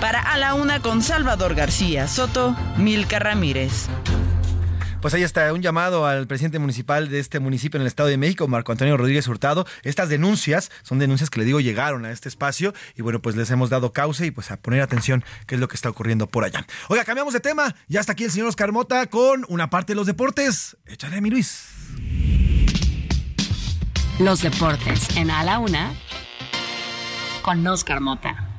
Speaker 12: Para A la Una con Salvador García Soto, Milka Ramírez.
Speaker 4: Pues ahí está un llamado al presidente municipal de este municipio en el Estado de México, Marco Antonio Rodríguez Hurtado. Estas denuncias son denuncias que le digo llegaron a este espacio y bueno, pues les hemos dado causa y pues a poner atención qué es lo que está ocurriendo por allá. Oiga, cambiamos de tema. Ya está aquí el señor Oscar Mota con una parte de los deportes. Échale a mi Luis.
Speaker 5: Los deportes en A la Una con Oscar Mota.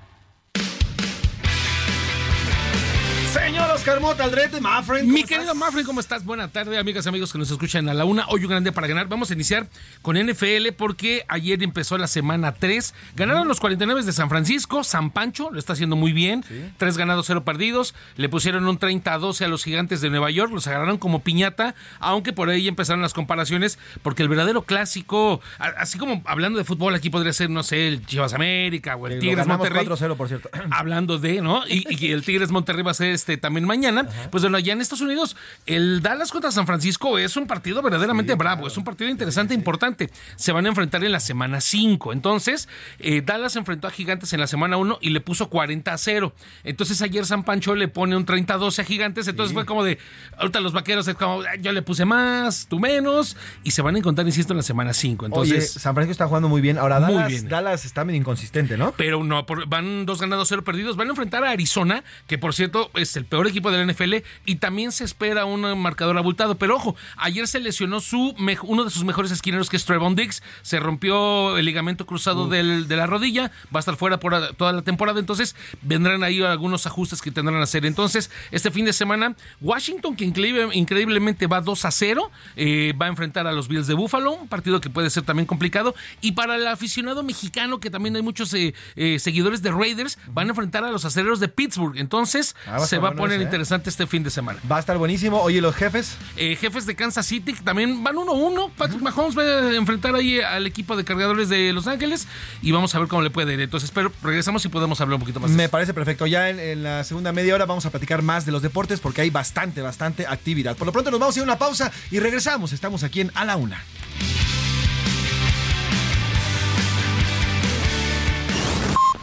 Speaker 4: Señor Oscar Mota, Aldrete, Mafren.
Speaker 41: Mi querido Mafren, ¿cómo estás? Buena tarde, amigas y amigos que nos escuchan a la una. Hoy un grande para ganar. Vamos a iniciar con NFL porque ayer empezó la semana 3. Ganaron los 49 de San Francisco. San Pancho lo está haciendo muy bien. Tres ganados, cero perdidos. Le pusieron un 30 a 12 a los gigantes de Nueva York. Los agarraron como piñata, aunque por ahí empezaron las comparaciones porque el verdadero clásico, así como hablando de fútbol, aquí podría ser, no sé, el Chivas América o el Tigres Monterrey.
Speaker 4: 4-0, por cierto.
Speaker 41: Hablando de, ¿no? Y, y el Tigres Monterrey va a ser este también mañana. Pues bueno, ya en Estados Unidos, el Dallas contra San Francisco es un partido verdaderamente bravo, es un partido interesante e importante. Se van a enfrentar en la semana 5. Entonces, eh, Dallas enfrentó a Gigantes en la semana 1 y le puso 40 a 0. Entonces, ayer San Pancho le pone un 30 a 12 a Gigantes. Entonces, fue como de, ahorita los vaqueros es como, yo le puse más, tú menos. Y se van a encontrar, insisto, en la semana 5. Entonces,
Speaker 4: San Francisco está jugando muy bien. Ahora, Dallas, bien. Dallas está medio inconsistente, ¿no?
Speaker 41: Pero no, van dos ganados, cero perdidos. Van a enfrentar a Arizona, que por cierto es el peor equipo de la NFL y también se espera un marcador abultado. Pero ojo, ayer se lesionó su uno de sus mejores esquineros, que es Trevon Diggs. Se rompió el ligamento cruzado del, de la rodilla, va a estar fuera por toda la temporada. Entonces vendrán ahí algunos ajustes que tendrán que hacer. Entonces, este fin de semana, Washington, que increíblemente va 2 a 0, eh, va a enfrentar a los Bills de Buffalo, un partido que puede ser también complicado. Y para el aficionado mexicano, que también hay muchos eh, eh, seguidores de Raiders, van a enfrentar a los acereros de Pittsburgh. Entonces, ah, se va a poner interesante este fin de semana.
Speaker 4: Va a estar buenísimo. Oye, los jefes.
Speaker 41: Eh, jefes de Kansas City también van 1-1. Patrick Mahomes va a enfrentar ahí al equipo de cargadores de Los Ángeles y vamos a ver cómo le puede ir. Entonces, pero regresamos y podemos hablar un poquito más.
Speaker 4: Me parece perfecto. Ya en, la segunda media hora vamos a platicar más de los deportes porque hay bastante, bastante actividad. Por lo pronto nos vamos a ir a una pausa y regresamos. Estamos aquí en A la Una.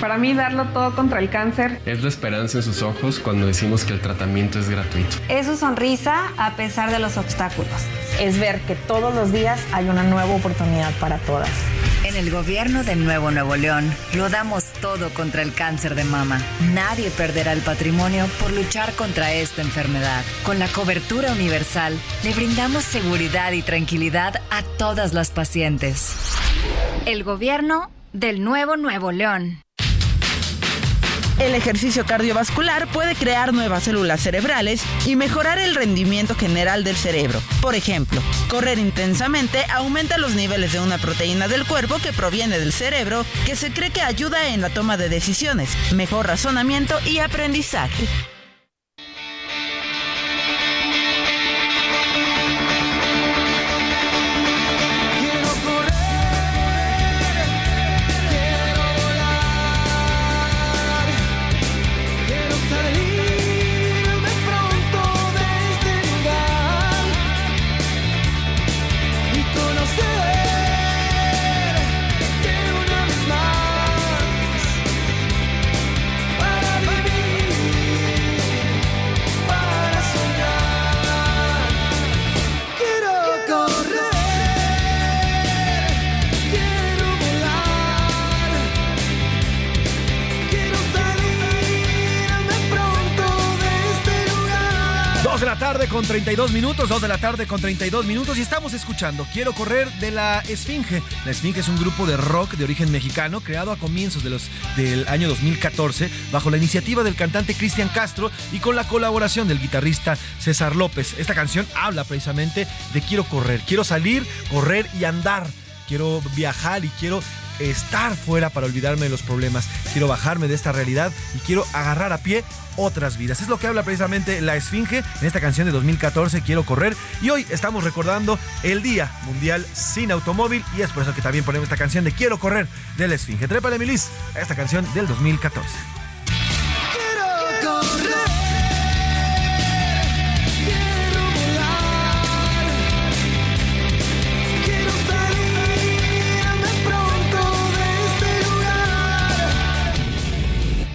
Speaker 42: Para mí, darlo todo contra el cáncer.
Speaker 43: Es la esperanza en sus ojos cuando decimos que el tratamiento es gratuito.
Speaker 44: Es su sonrisa a pesar de los obstáculos.
Speaker 45: Es ver que todos los días hay una nueva oportunidad para todas.
Speaker 46: En el gobierno de Nuevo Nuevo León lo damos todo contra el cáncer de mama. Nadie perderá el patrimonio por luchar contra esta enfermedad. Con la cobertura universal le brindamos seguridad y tranquilidad a todas las pacientes.
Speaker 47: El gobierno del Nuevo Nuevo León.
Speaker 12: El ejercicio cardiovascular puede crear nuevas células cerebrales y mejorar el rendimiento general del cerebro. Por ejemplo, correr intensamente aumenta los niveles de una proteína del cuerpo que proviene del cerebro que se cree que ayuda en la toma de decisiones, mejor razonamiento y aprendizaje.
Speaker 4: 32 minutos, 2 de la tarde con 32 minutos y estamos escuchando Quiero correr de la Esfinge. La Esfinge es un grupo de rock de origen mexicano creado a comienzos de los, del año 2014 bajo la iniciativa del cantante Cristian Castro y con la colaboración del guitarrista César López. Esta canción habla precisamente de quiero correr, quiero salir, correr y andar. Quiero viajar y quiero estar fuera para olvidarme de los problemas. Quiero bajarme de esta realidad y quiero agarrar a pie otras vidas. Es lo que habla precisamente la Esfinge en esta canción de 2014, Quiero correr. Y hoy estamos recordando el Día Mundial sin Automóvil y es por eso que también ponemos esta canción de Quiero correr de la Esfinge. Trépale, Milis, a esta canción del 2014.
Speaker 24: Quiero correr.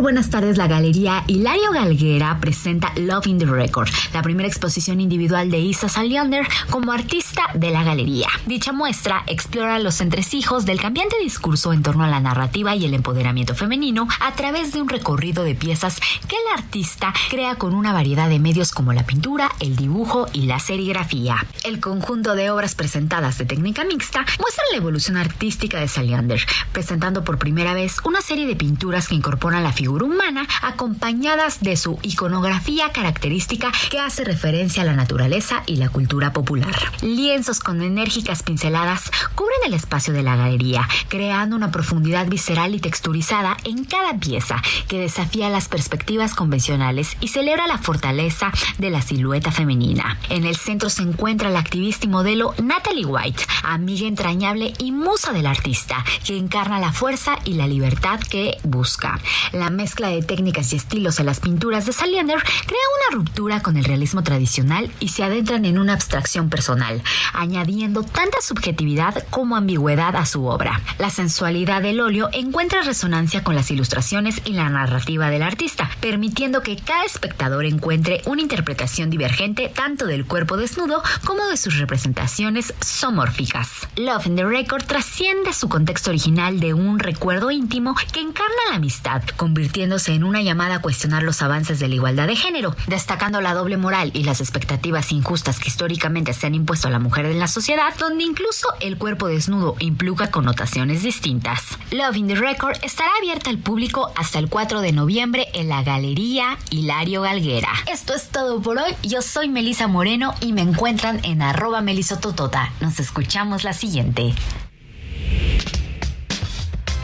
Speaker 48: Buenas tardes, la Galería Hilario Galguera presenta Love in the Record, la primera exposición individual de Isa Saliander como artista de la galería. Dicha muestra explora los entresijos del cambiante discurso en torno a la narrativa y el empoderamiento femenino a través de un recorrido de piezas que el artista crea con una variedad de medios como la pintura, el dibujo y la serigrafía. El conjunto de obras presentadas de técnica mixta muestra la evolución artística de Saliander, presentando por primera vez una serie de pinturas que incorporan la figura humana acompañadas de su iconografía característica que hace referencia a la naturaleza y la cultura popular. Lienzos con enérgicas pinceladas cubren el espacio de la galería, creando una profundidad visceral y texturizada en cada pieza que desafía las perspectivas convencionales y celebra la fortaleza de la silueta femenina. En el centro se encuentra la activista y modelo Natalie White, amiga entrañable y musa del artista, que encarna la fuerza y la libertad que busca. La mezcla de técnicas y estilos en las pinturas de Saliander crea una ruptura con el realismo tradicional y se adentran en una abstracción personal, añadiendo tanta subjetividad como ambigüedad a su obra. La sensualidad del óleo encuentra resonancia con las ilustraciones y la narrativa del artista, permitiendo que cada espectador encuentre una interpretación divergente tanto del cuerpo desnudo como de sus representaciones somórficas. Love in the Record trasciende su contexto original de un recuerdo íntimo que encarna la amistad, convirtiéndose en una llamada a cuestionar los avances de la igualdad de género, destacando la doble moral y las expectativas injustas que históricamente se han impuesto a la mujer en la sociedad, donde incluso el cuerpo desnudo implica connotaciones distintas. Love in the Record estará abierta al público hasta el 4 de noviembre en la Galería Hilario Galguera. Esto es todo por hoy. Yo soy Melisa Moreno y me encuentran en arroba melisototota. Nos escuchamos la siguiente.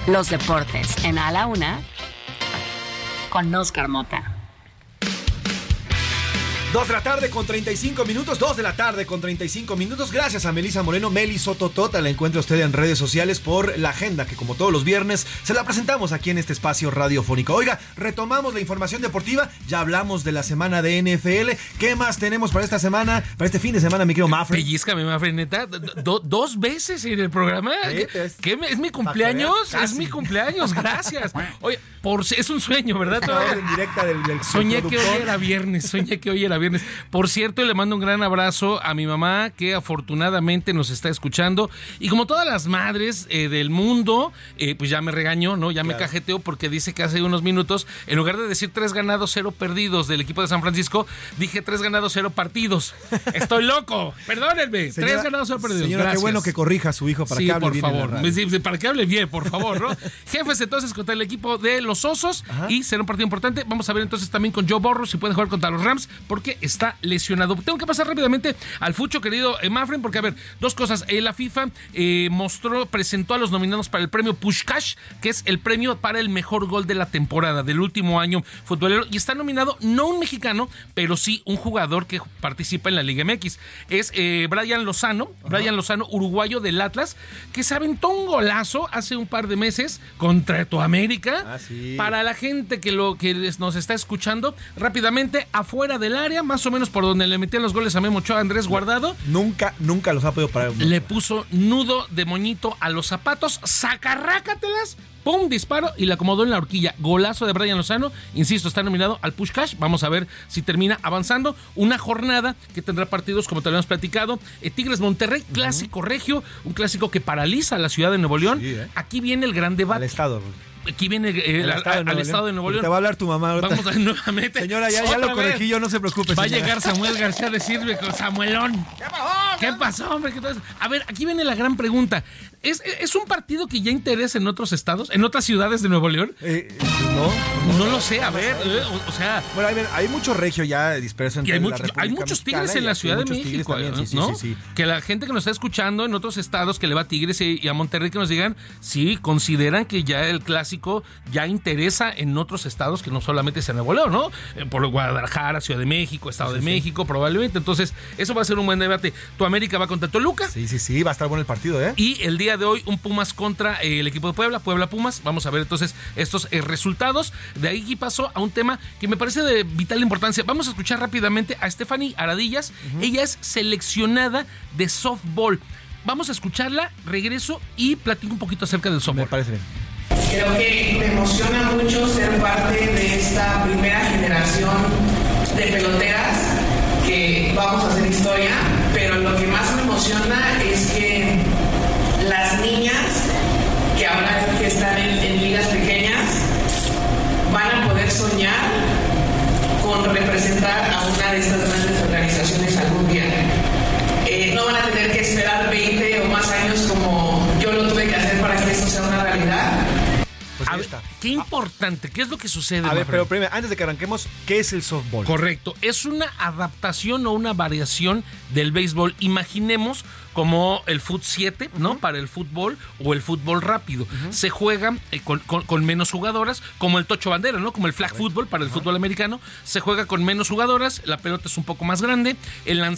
Speaker 5: Los deportes en A la Una con Oscar Mota.
Speaker 4: 2 de la tarde con 35 minutos, 2 de la tarde con 35 minutos. Gracias a Melisa Moreno, Meli Sototota. La encuentra usted en redes sociales por la agenda que como todos los viernes se la presentamos aquí en este espacio radiofónico. Oiga, retomamos la información deportiva. Ya hablamos de la semana de NFL. ¿Qué más tenemos para esta semana, para este fin de semana, mi querido Mafre?
Speaker 41: Pellizcame, Mafre, neta. Do- dos veces en el programa. ¿Qué, qué ¿Es mi cumpleaños? Es mi cumpleaños, gracias. *laughs* Oye, por, es un sueño, ¿verdad?
Speaker 4: Esta orden directa del, del
Speaker 41: Soñé que hoy era viernes, soñé que hoy era viernes. Por cierto, le mando un gran abrazo a mi mamá que afortunadamente nos está escuchando. Y como todas las madres eh, del mundo, eh, pues ya me regañó, ¿no? Ya me cajeteó porque dice que hace unos minutos, en lugar de decir tres ganados, cero perdidos del equipo de San Francisco, dije tres ganados, cero partidos. Estoy loco, *laughs* perdónenme.
Speaker 4: Señora-
Speaker 41: tres ganados, cero perdidos.
Speaker 4: Señora, qué bueno que corrija a su hijo para
Speaker 41: sí,
Speaker 4: que hable
Speaker 41: por
Speaker 4: bien
Speaker 41: favor. Sí, para que hable bien, por favor, ¿no? *laughs* Jefes, entonces, contra el equipo de los Osos y será un partido importante. Vamos a ver entonces también con Joe Borro si puede jugar contra los Rams porque está lesionado. Tengo que pasar rápidamente al fucho, querido eh, Mafren, porque a ver, dos cosas. Eh, la FIFA eh, mostró, presentó a los nominados para el premio Pushkash, que es el premio para el mejor gol de la temporada del último año futbolero. Y está nominado no un mexicano, pero sí un jugador que participa en la Liga MX. Es eh, Brian Lozano, Brian Lozano, uruguayo del Atlas, que se aventó un golazo hace un par de meses contra tu América.
Speaker 4: Ah, sí.
Speaker 41: Para la gente que, lo, que nos está escuchando, rápidamente, afuera del área, más o menos por donde le metían los goles a Memo Ochoa, Andrés Guardado,
Speaker 4: Nunca, nunca los ha podido parar.
Speaker 41: le puso nudo de moñito a los zapatos, sacarrácatelas, pum, disparo y le acomodó en la horquilla. Golazo de Brian Lozano, insisto, está nominado al Push Cash. Vamos a ver si termina avanzando. Una jornada que tendrá partidos, como te lo hemos platicado, eh, Tigres Monterrey, clásico regio, un clásico que paraliza a la ciudad de Nuevo León.
Speaker 4: Sí, ¿eh?
Speaker 41: Aquí viene el gran debate.
Speaker 4: Al estado.
Speaker 41: Aquí viene eh, al, estado, de Nuevo León.
Speaker 4: Te va a hablar tu mamá ahorita.
Speaker 41: Vamos a, nuevamente.
Speaker 4: Señora, ya, ya lo corregí yo, no se preocupe.
Speaker 41: Va a llegar Samuel García a decirme con Samuelón. ¿Qué pasó? ¿Qué pasó, hombre? A ver, aquí viene la gran pregunta. ¿Es, ¿Es, un partido que ya interesa en otros estados, en otras ciudades de Nuevo León?
Speaker 4: Eh, no,
Speaker 41: no, lo sé, a ver, eh, o, sea...
Speaker 4: Bueno, hay, hay, mucho regio ya disperso en
Speaker 41: hay,
Speaker 4: mucho,
Speaker 41: hay muchos tigres en la Ciudad de México, ¿no? que la gente que nos está escuchando en otros estados que le va a Tigres y a Monterrey que nos digan si consideran que ya el clásico ya interesa en otros estados que no solamente sea Nuevo León, ¿no? Eh, por Guadalajara, Ciudad de México, Estado de México, probablemente. Entonces, eso va a ser un buen debate. Tu América va contra Toluca.
Speaker 4: Sí, sí, sí, va a estar bueno el partido, ¿eh?
Speaker 41: Y el día de hoy, un Pumas contra eh, el equipo de Puebla, Puebla Pumas. Vamos a ver entonces estos eh, resultados. De ahí pasó a un tema que me parece de vital importancia. Vamos a escuchar rápidamente a Stephanie Aradillas. Ella es seleccionada de softball. Vamos a escucharla, regreso y platico un poquito acerca del softball.
Speaker 4: Me parece bien.
Speaker 11: Creo que me emociona mucho ser parte de esta primera generación de peloteras que vamos a hacer historia, pero lo que más me emociona es que las niñas que ahora que están en, ligas pequeñas van a poder soñar con representar a una de estas grandes organizaciones algún día. Eh, no van a tener que esperar 20 o más años como yo lo tuve que hacer para que esto sea una realidad.
Speaker 41: Pues qué importante, ¿qué es lo que sucede?
Speaker 4: A ver, pero primero, antes de que arranquemos, ¿qué es el softball?
Speaker 41: Correcto, es una adaptación o una variación del béisbol. Imaginemos como el Foot 7, ¿no? Para el fútbol o el fútbol rápido. Se juega eh, con, menos jugadoras, como el tocho bandera, ¿no? Como el flag football para el fútbol americano. Se juega con menos jugadoras, la pelota es un poco más grande,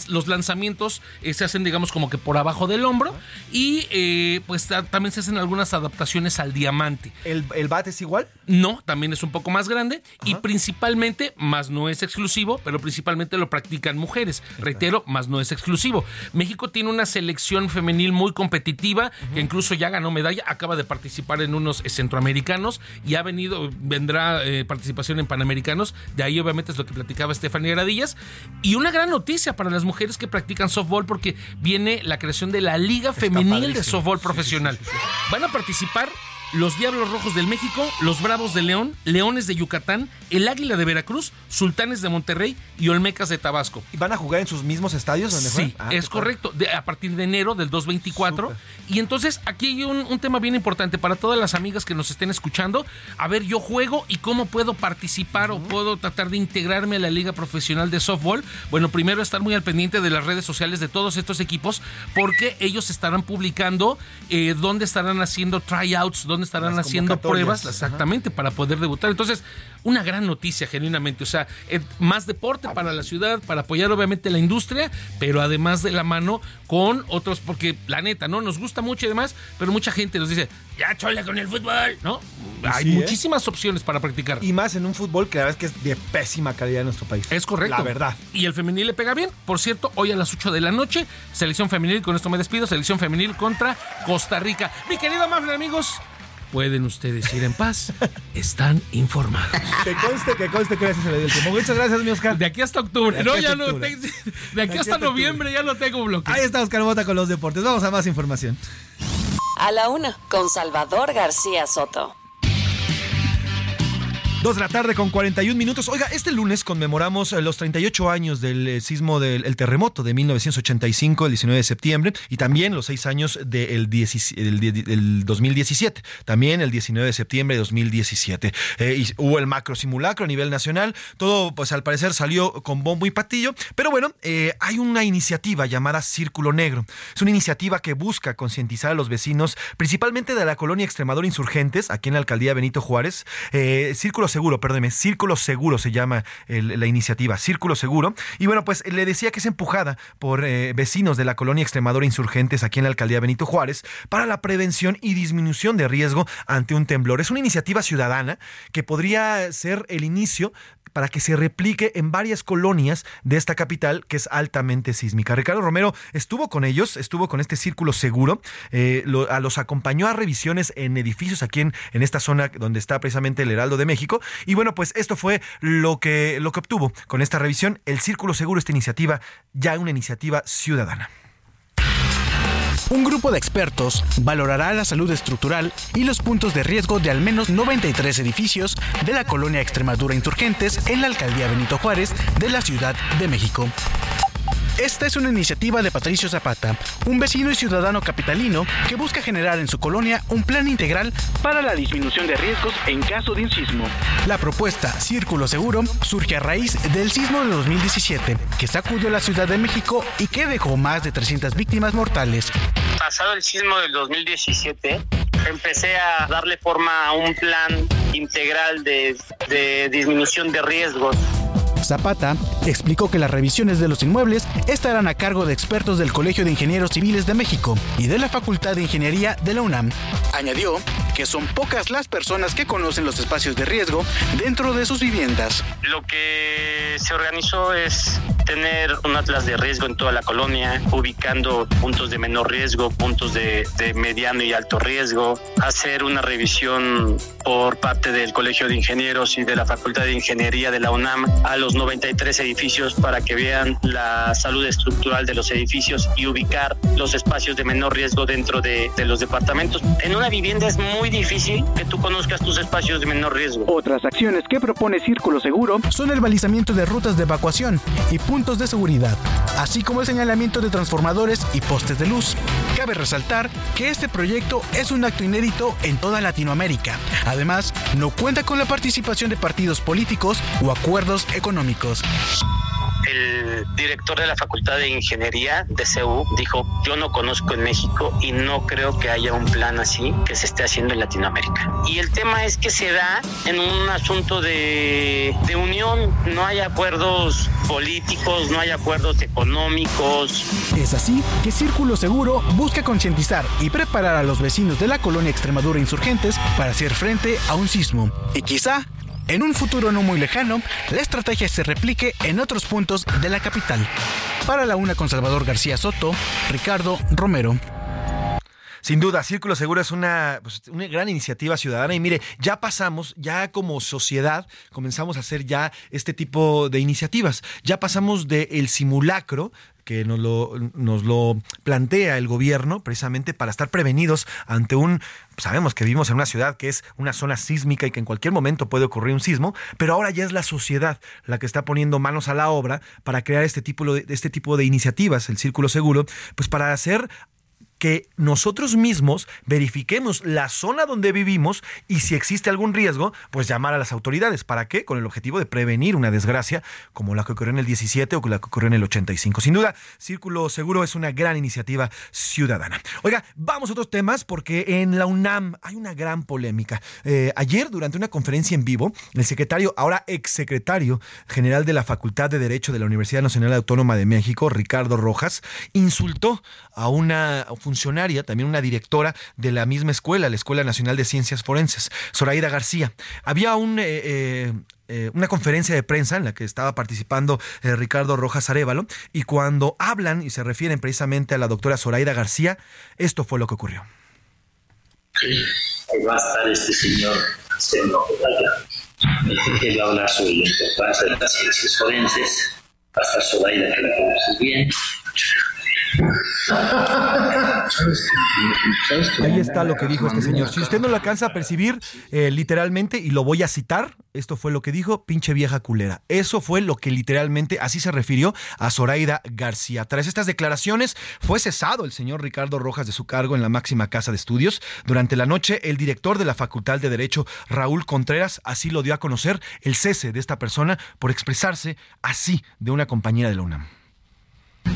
Speaker 41: los lanzamientos eh, se hacen, digamos, como que por abajo del hombro y eh, pues también se hacen algunas adaptaciones al diamante.
Speaker 4: ¿El, el bate es igual?
Speaker 41: No, también es un poco más grande y principalmente, más no es exclusivo, pero principalmente lo practican mujeres. Reitero, más no es exclusivo. México tiene una selección femenil muy competitiva, que incluso ya ganó medalla, acaba de participar en unos centroamericanos y ha venido, vendrá eh, participación en panamericanos, de ahí obviamente es lo que platicaba Estefanía Gradillas, y una gran noticia para las mujeres que practican softball porque viene la creación de la Liga Femenil de Softball Profesional. Van a participar los Diablos Rojos del México, los Bravos de León, Leones de Yucatán, el Águila de Veracruz, Sultanes de Monterrey y Olmecas de Tabasco.
Speaker 4: ¿Y van a jugar en sus mismos estadios? Donde
Speaker 41: sí, ah, es correcto, a partir de enero del 224. Y entonces aquí hay un, tema bien importante para todas las amigas que nos estén escuchando. A ver, yo juego y cómo puedo participar o puedo tratar de integrarme a la Liga Profesional de Softball. Bueno, primero estar muy al pendiente de las redes sociales de todos estos equipos porque ellos estarán publicando eh, dónde estarán haciendo tryouts, dónde estarán haciendo pruebas exactamente para poder debutar. Entonces, una gran noticia, genuinamente. O sea, más deporte para la ciudad, para apoyar obviamente la industria, pero además de la mano con otros, porque la neta, ¿no? Nos gusta mucho y demás, pero mucha gente nos dice, ya chole con el fútbol, ¿no? Hay ¿eh? muchísimas opciones para practicar.
Speaker 4: Y más en un fútbol que la verdad es que es de pésima calidad en nuestro país.
Speaker 41: Es correcto.
Speaker 4: La verdad.
Speaker 41: Y el femenil le pega bien. Por cierto, hoy a las 8 de la noche, selección femenil, con esto me despido, selección femenil contra Costa Rica. Mi querido Mafle, amigos, pueden ustedes ir en paz. *laughs* Están informados.
Speaker 4: Que conste, que conste que gracias a el tiempo. Muchas gracias, mi Oscar.
Speaker 41: De aquí hasta octubre. no, ya no. de aquí hasta noviembre ya lo tengo bloqueado.
Speaker 4: Ahí está Oscar Mota con los deportes. Vamos a más información.
Speaker 5: A la una, con Salvador García Soto.
Speaker 4: Dos de la tarde con 41 minutos. Oiga, este lunes conmemoramos eh, los 38 años del eh, sismo del terremoto de 1985, el 19 de septiembre, y también los seis años del, 2017, también el 19 de septiembre de 2017. Eh, y hubo el macro simulacro a nivel nacional. Todo, pues al parecer salió con bombo y patillo. Pero bueno, hay una iniciativa llamada Círculo Negro. Es una iniciativa que busca concientizar a los vecinos, principalmente de la colonia Extremadura Insurgentes, aquí en la alcaldía Benito Juárez. Círculo Seguro, perdóneme, Círculo Seguro se llama la iniciativa, Círculo Seguro. Y bueno, pues le decía que es empujada por eh, vecinos de la colonia Extremadura Insurgentes aquí en la alcaldía Benito Juárez para la prevención y disminución de riesgo ante un temblor. Es una iniciativa ciudadana que podría ser el inicio para que se replique en varias colonias de esta capital que es altamente sísmica. Ricardo Romero estuvo con ellos, estuvo con este círculo seguro, eh, a los acompañó a revisiones en edificios aquí en, en, esta zona donde está precisamente el Heraldo de México. Y bueno, pues esto fue lo que, lo que obtuvo con esta revisión, el círculo seguro, esta iniciativa, ya una iniciativa ciudadana.
Speaker 49: Un grupo de expertos valorará la salud estructural y los puntos de riesgo de al menos 93 edificios de la colonia Extremadura Insurgentes en la alcaldía Benito Juárez de la Ciudad de México. Esta es una iniciativa de Patricio Zapata, un vecino y ciudadano capitalino que busca generar en su colonia un plan integral para la disminución de riesgos en caso de un sismo. La propuesta Círculo Seguro surge a raíz del sismo de 2017, que sacudió la Ciudad de México y que dejó más de 300 víctimas mortales.
Speaker 50: Pasado el sismo del 2017, empecé a darle forma a un plan integral de, de disminución de riesgos
Speaker 49: Zapata explicó que las revisiones de los inmuebles estarán a cargo de expertos del Colegio de Ingenieros Civiles de México y de la Facultad de Ingeniería de la UNAM. Añadió que son pocas las personas que conocen los espacios de riesgo dentro de sus viviendas.
Speaker 50: Lo que se organizó es tener un atlas de riesgo en toda la colonia, ubicando puntos de menor riesgo, puntos de, de mediano y alto riesgo, hacer una revisión por parte del Colegio de Ingenieros y de la Facultad de Ingeniería de la UNAM a los 93 edificios para que vean la salud estructural de los edificios y ubicar los espacios de menor riesgo dentro de, de los departamentos. En una vivienda es muy difícil que tú conozcas tus espacios de menor riesgo.
Speaker 49: Otras acciones que propone Círculo Seguro son el balizamiento de rutas de evacuación y puntos de seguridad, así como el señalamiento de transformadores y postes de luz. Cabe resaltar que este proyecto es un acto inédito en toda Latinoamérica. Además, no cuenta con la participación de partidos políticos o acuerdos económicos
Speaker 50: el director de la Facultad de Ingeniería de CEU dijo, yo no conozco en México y no creo que haya un plan así que se esté haciendo en Latinoamérica. Y el tema es que se da en un asunto de, de unión, no hay acuerdos políticos, no hay acuerdos económicos.
Speaker 49: Es así que Círculo Seguro busca concientizar y preparar a los vecinos de la colonia Extremadura insurgentes para hacer frente a un sismo. Y quizá en un futuro no muy lejano, la estrategia se replique en otros puntos de la capital. Para la una con Salvador García Soto, Ricardo Romero.
Speaker 4: Sin duda, Círculo Seguro es una, pues, una, gran iniciativa ciudadana y mire, ya pasamos, ya como sociedad comenzamos a hacer ya este tipo de iniciativas. Ya pasamos del simulacro que nos lo, nos lo plantea el gobierno precisamente para estar prevenidos ante un, sabemos que vivimos en una ciudad que es una zona sísmica y que en cualquier momento puede ocurrir un sismo, pero ahora ya es la sociedad la que está poniendo manos a la obra para crear este tipo de, este tipo de iniciativas, el Círculo Seguro, pues para hacer que nosotros mismos verifiquemos la zona donde vivimos y si existe algún riesgo, pues llamar a las autoridades. ¿Para qué? Con el objetivo de prevenir una desgracia como la que ocurrió en el 17 o la que ocurrió en el 85. Sin duda, Círculo Seguro es una gran iniciativa ciudadana. Oiga, vamos a otros temas porque en la UNAM hay una gran polémica. Eh, ayer, durante una conferencia en vivo, el secretario, ahora exsecretario general de la Facultad de Derecho de la Universidad Nacional Autónoma de México, Ricardo Rojas, insultó a una funcionaria, también una directora de la misma escuela, la Escuela Nacional de Ciencias Forenses, Zoraida García. Había un... Eh, eh, una conferencia de prensa en la que estaba participando eh, Ricardo Rojas Arevalo y cuando hablan y se refieren precisamente a la doctora Zoraida García, esto fue lo que ocurrió.
Speaker 51: Ahí va a estar este señor haciendo va a hablar sobre la importancia de las ciencias forenses. Va a estar Zoraida, que la conoces bien.
Speaker 4: Ahí está lo que dijo este señor. Si usted no lo alcanza a percibir eh, literalmente, y lo voy a citar, esto fue lo que dijo, pinche vieja culera. Eso fue lo que literalmente así se refirió a Zoraida García. Tras estas declaraciones, fue cesado el señor Ricardo Rojas de su cargo en la máxima casa de estudios. Durante la noche, el director de la Facultad de Derecho, Raúl Contreras, así lo dio a conocer el cese de esta persona por expresarse así de una compañera de la UNAM.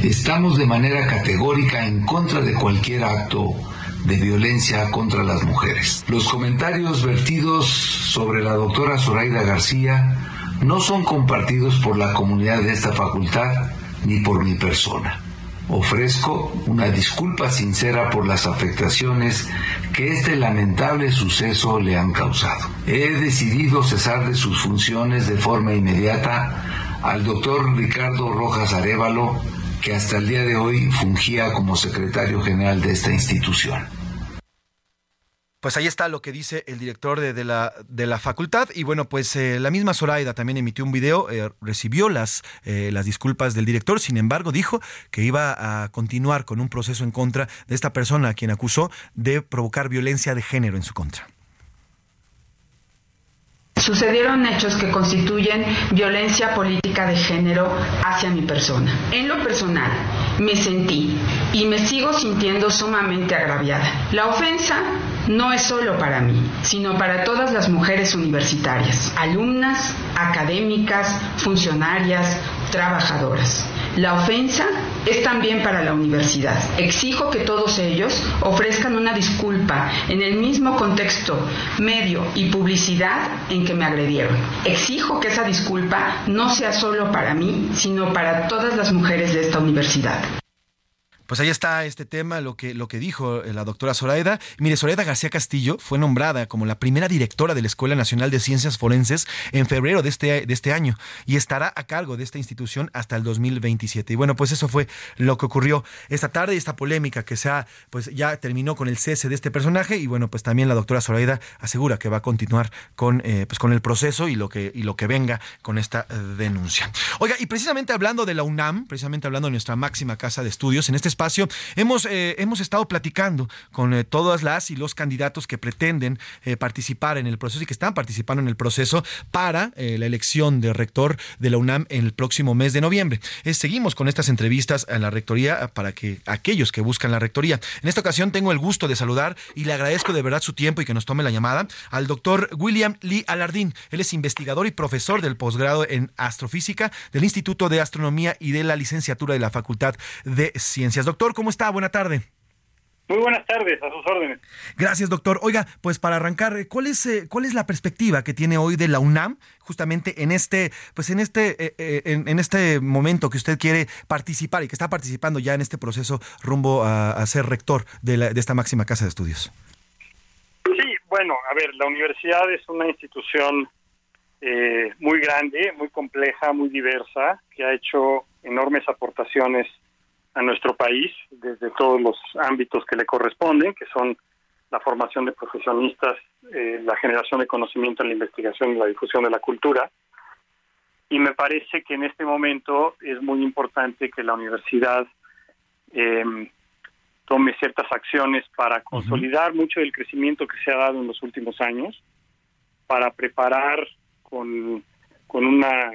Speaker 52: Estamos de manera categórica en contra de cualquier acto de violencia contra las mujeres. Los comentarios vertidos sobre la doctora Zoraida García no son compartidos por la comunidad de esta facultad ni por mi persona. Ofrezco una disculpa sincera por las afectaciones que este lamentable suceso le han causado. He decidido cesar de sus funciones de forma inmediata al doctor Ricardo Rojas Arevalo, que hasta el día de hoy fungía como secretario general de esta institución.
Speaker 4: Pues ahí está lo que dice el director de, de la, de la facultad. Y bueno, pues eh, la misma Zoraida también emitió un video, eh, recibió las, eh, las disculpas del director, sin embargo dijo que iba a continuar con un proceso en contra de esta persona a quien acusó de provocar violencia de género en su contra.
Speaker 53: Sucedieron hechos que constituyen violencia política de género hacia mi persona. En lo personal, me sentí y me sigo sintiendo sumamente agraviada. La ofensa no es solo para mí, sino para todas las mujeres universitarias, alumnas, académicas, funcionarias, trabajadoras. La ofensa es también para la universidad. Exijo que todos ellos ofrezcan una disculpa en el mismo contexto, medio y publicidad en que me agredieron. Exijo que esa disculpa no sea solo para mí, sino para todas las mujeres de esta universidad.
Speaker 4: Pues ahí está este tema, lo que, lo que dijo eh, la doctora Zoraida. Mire, Zoraida García Castillo fue nombrada como la primera directora de la Escuela Nacional de Ciencias Forenses en febrero de este, de este año y estará a cargo de esta institución hasta el 2027. Y bueno, pues eso fue lo que ocurrió esta tarde, esta polémica que se pues ya terminó con el cese de este personaje y bueno, pues también la doctora Zoraida asegura que va a continuar con, eh, pues con el proceso y lo, que, y lo que venga con esta eh, denuncia. Oiga, y precisamente hablando de la UNAM, precisamente hablando de nuestra máxima casa de estudios, en este espacio hemos, eh, hemos estado platicando con eh, todas las y los candidatos que pretenden eh, participar en el proceso y que están participando en el proceso para la elección de rector de la UNAM en el próximo mes de noviembre. seguimos con estas entrevistas a la rectoría para que aquellos que buscan la rectoría. En esta ocasión tengo el gusto de saludar y le agradezco de verdad su tiempo y que nos tome la llamada al doctor William Lee Alardín. Él es investigador y profesor del posgrado en astrofísica del Instituto de Astronomía y de la licenciatura de la Facultad de Ciencias. Doctor, ¿cómo está? Buena tarde.
Speaker 54: Muy buenas tardes, a sus órdenes.
Speaker 4: Gracias, doctor. Oiga, pues para arrancar, ¿cuál es eh, cuál es la perspectiva que tiene hoy de la UNAM justamente en este pues en este eh, eh, en, este momento que usted quiere participar y que está participando ya en este proceso rumbo a, ser rector de, de esta máxima casa de estudios?
Speaker 54: Sí, bueno, a ver, la universidad es una institución muy grande, muy compleja, muy diversa, que ha hecho enormes aportaciones a nuestro país desde todos los ámbitos que le corresponden, que son la formación de profesionistas, eh, la generación de conocimiento en la investigación y la difusión de la cultura. Y me parece que en este momento es muy importante que la universidad em, tome ciertas acciones para consolidar mucho del crecimiento que se ha dado en los últimos años, para preparar con, con una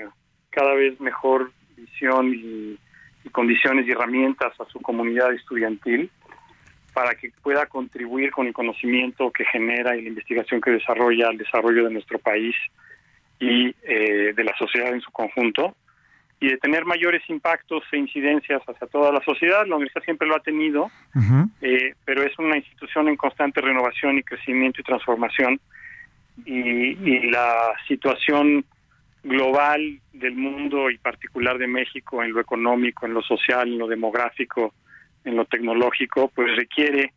Speaker 54: cada vez mejor visión y y condiciones y herramientas a su comunidad estudiantil para que pueda contribuir con el conocimiento que genera y la investigación que desarrolla al desarrollo de nuestro país y eh, de la sociedad en su conjunto y de tener mayores impactos e incidencias hacia toda la sociedad. La universidad siempre lo ha tenido, eh, pero es una institución en constante renovación y crecimiento y transformación y, y la situación global del mundo y particular de México en lo económico, en lo social, en lo demográfico, en lo tecnológico, pues requiere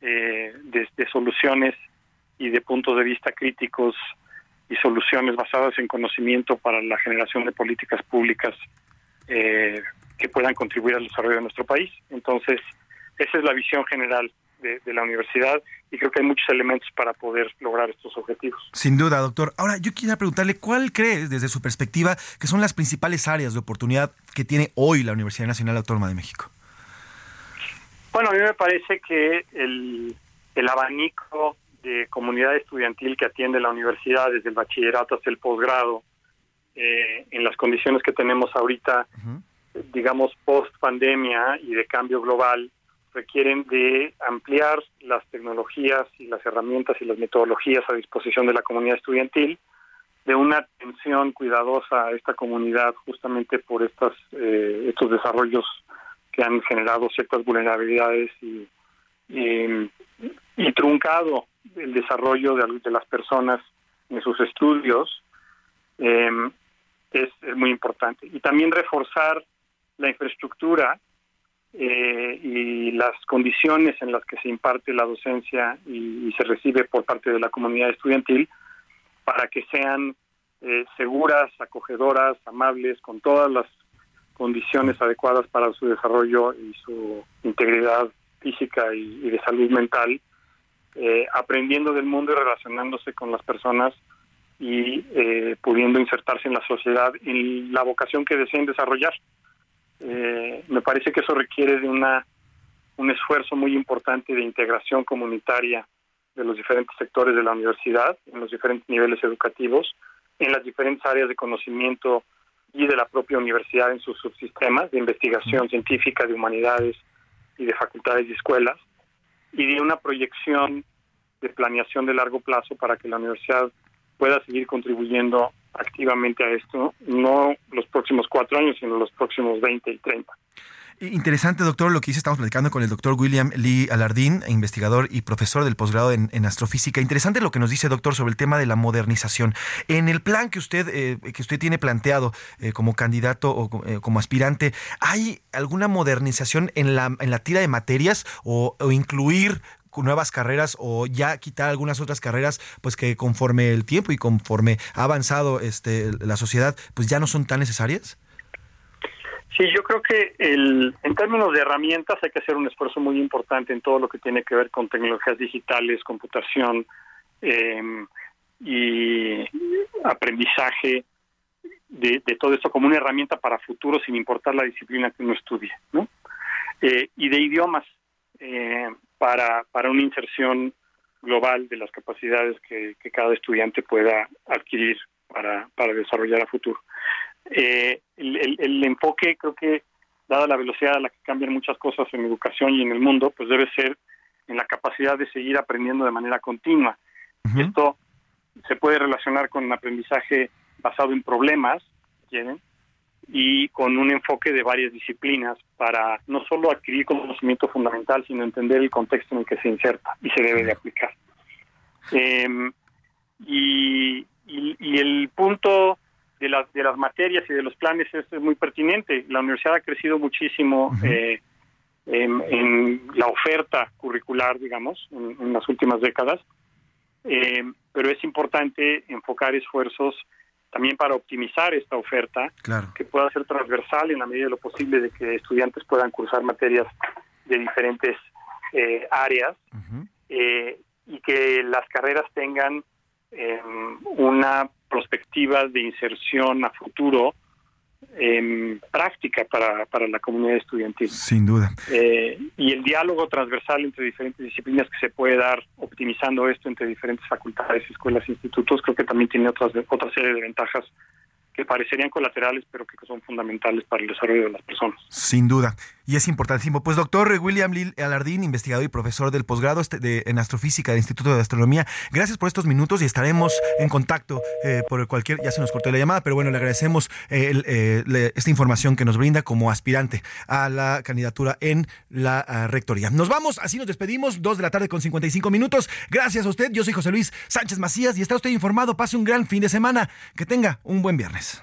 Speaker 54: eh, de, soluciones y de puntos de vista críticos y soluciones basadas en conocimiento para la generación de políticas públicas eh, que puedan contribuir al desarrollo de nuestro país. Entonces, esa es la visión general de, la universidad y creo que hay muchos elementos para poder lograr estos objetivos.
Speaker 4: Sin duda, doctor. Ahora, yo quisiera preguntarle, ¿cuál cree, desde su perspectiva, que son las principales áreas de oportunidad que tiene hoy la Universidad Nacional Autónoma de México?
Speaker 54: Bueno, a mí me parece que el, el abanico de comunidad estudiantil que atiende la universidad, desde el bachillerato hasta el posgrado, eh, en las condiciones que tenemos ahorita, digamos, post pandemia y de cambio global, requieren de ampliar las tecnologías y las herramientas y las metodologías a disposición de la comunidad estudiantil, de una atención cuidadosa a esta comunidad justamente por estas, eh, estos desarrollos que han generado ciertas vulnerabilidades y, y, truncado el desarrollo de, las personas en sus estudios, em, es, es muy importante. Y también reforzar la infraestructura eh, y las condiciones en las que se imparte la docencia y, se recibe por parte de la comunidad estudiantil para que sean eh, seguras, acogedoras, amables, con todas las condiciones adecuadas para su desarrollo y su integridad física y, de salud mental eh, aprendiendo del mundo y relacionándose con las personas y eh, pudiendo insertarse en la sociedad en la vocación que deseen desarrollar. Eh, me parece que eso requiere de una un esfuerzo muy importante de integración comunitaria de los diferentes sectores de la universidad, en los diferentes niveles educativos, en las diferentes áreas de conocimiento y de la propia universidad en sus subsistemas de investigación científica, de humanidades y de facultades y escuelas, y de una proyección de planeación de largo plazo para que la universidad pueda seguir contribuyendo activamente a esto, no los próximos cuatro años, sino los próximos 20 y 30.
Speaker 4: Interesante, doctor, lo que dice, estamos platicando con el doctor William Lee Alardín, investigador y profesor del posgrado en, astrofísica. Interesante lo que nos dice, doctor, sobre el tema de la modernización. En el plan que usted, eh, que usted tiene planteado eh, como candidato o eh, como aspirante, ¿hay alguna modernización en la, en la tira de materias o, o incluir nuevas carreras o ya quitar algunas otras carreras pues que conforme el tiempo y conforme ha avanzado este la sociedad pues ya no son tan necesarias?
Speaker 54: Sí, yo creo que el, en términos de herramientas hay que hacer un esfuerzo muy importante en todo lo que tiene que ver con tecnologías digitales, computación em, y aprendizaje de, todo esto como una herramienta para futuro sin importar la disciplina que uno estudie, ¿no? Eh, y de idiomas eh, para, para una inserción global de las capacidades que, que cada estudiante pueda adquirir para, para desarrollar a futuro. Eh, el, el, enfoque creo que, dada la velocidad a la que cambian muchas cosas en educación y en el mundo, pues debe ser en la capacidad de seguir aprendiendo de manera continua. Esto se puede relacionar con un aprendizaje basado en problemas, ¿quieren? Y con un enfoque de varias disciplinas para no solo adquirir conocimiento fundamental, sino entender el contexto en el que se inserta y se debe de aplicar. Em, y, y, el punto de las, de las materias y de los planes es, muy pertinente. La universidad ha crecido muchísimo eh, en, la oferta curricular, digamos, en, las últimas décadas, eh, pero es importante enfocar esfuerzos también para optimizar esta oferta, que pueda ser transversal en la medida de lo posible de que estudiantes puedan cursar materias de diferentes eh, áreas y que las carreras tengan em, una perspectiva de inserción a futuro en práctica para, para la comunidad estudiantil.
Speaker 4: Sin duda.
Speaker 54: Eh, y el diálogo transversal entre diferentes disciplinas que se puede dar optimizando esto entre diferentes facultades, escuelas, institutos, creo que también tiene otras otra serie de ventajas que parecerían colaterales, pero que son fundamentales para el desarrollo de las personas.
Speaker 4: Sin duda. Y es importantísimo. Pues doctor William Lil Alardín, investigador y profesor del posgrado este en astrofísica del Instituto de Astronomía, gracias por estos minutos y estaremos en contacto eh, por cualquier, ya se nos cortó la llamada, pero bueno, le agradecemos eh, eh, esta información que nos brinda como aspirante a la candidatura en la rectoría. Nos vamos, así nos despedimos, dos de la tarde con 55 minutos. Gracias a usted, yo soy José Luis Sánchez Macías y está usted informado. Pase un gran fin de semana. Que tenga un buen viernes.